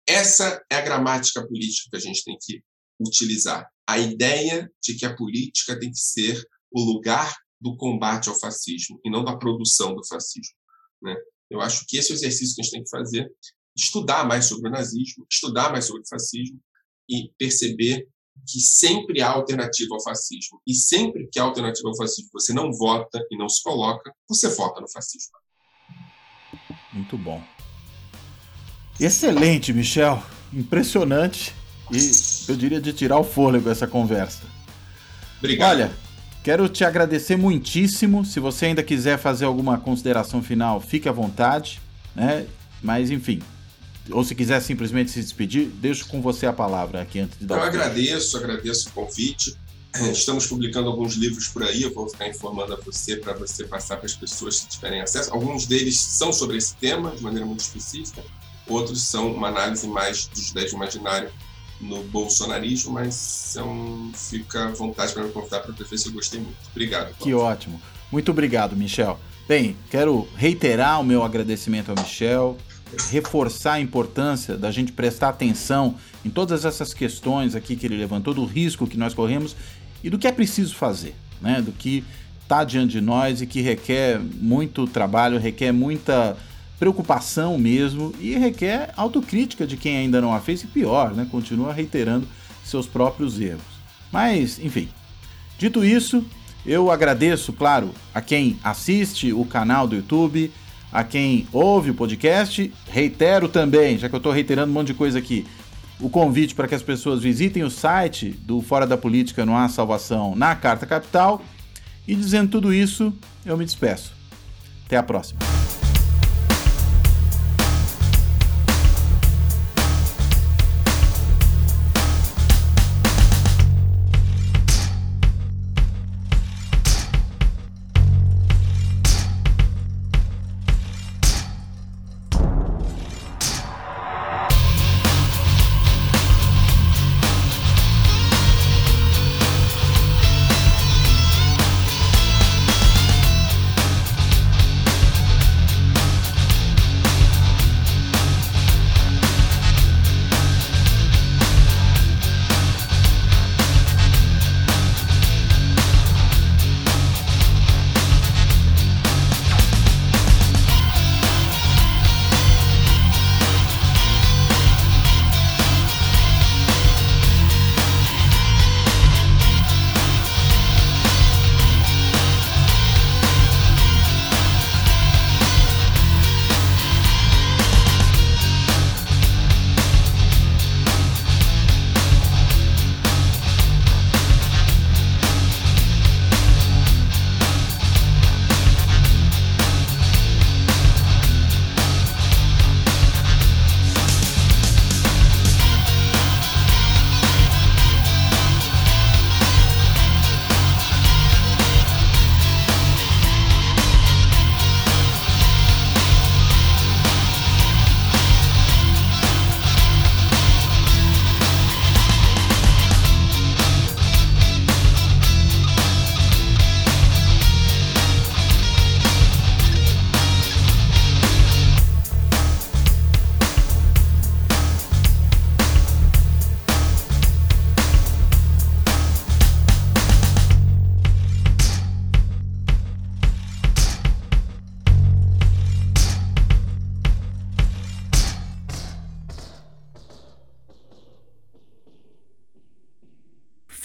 Essa é a gramática política que a gente tem que utilizar. A ideia de que a política tem que ser o lugar do combate ao fascismo e não da produção do fascismo. Né? Eu acho que esse é o exercício que a gente tem que fazer, estudar mais sobre o nazismo, estudar mais sobre o fascismo e perceber que sempre há alternativa ao fascismo. E sempre que há alternativa ao fascismo, você não vota e não se coloca, você vota no fascismo. Muito bom. Excelente, Michel. Impressionante. E eu diria de tirar o fôlego essa conversa. Obrigado. Olha, quero te agradecer muitíssimo. Se você ainda quiser fazer alguma consideração final, fique à vontade, né? Mas enfim, ou se quiser simplesmente se despedir, deixo com você a palavra aqui antes de dar. Eu agradeço, agradeço o convite. Estamos publicando alguns livros por aí, eu vou ficar informando a você para você passar para as pessoas se tiverem acesso. Alguns deles são sobre esse tema, de maneira muito específica outros são uma análise mais dos 10 imaginário no bolsonarismo, mas são, fica à vontade para me convidar para ver se eu gostei muito. Obrigado. Que ótimo. Muito obrigado, Michel. Bem, quero reiterar o meu agradecimento ao Michel, reforçar a importância da gente prestar atenção em todas essas questões aqui que ele levantou, do risco que nós corremos e do que é preciso fazer, né? Do que está diante de nós e que requer muito trabalho, requer muita preocupação mesmo e requer autocrítica de quem ainda não a fez e pior, né, continua reiterando seus próprios erros. Mas, enfim, dito isso, eu agradeço, claro, a quem assiste o canal do YouTube, a quem ouve o podcast, reitero também, já que eu estou reiterando um monte de coisa aqui, o convite para que as pessoas visitem o site do Fora da Política Não Há Salvação na Carta Capital. E dizendo tudo isso, eu me despeço. Até a próxima.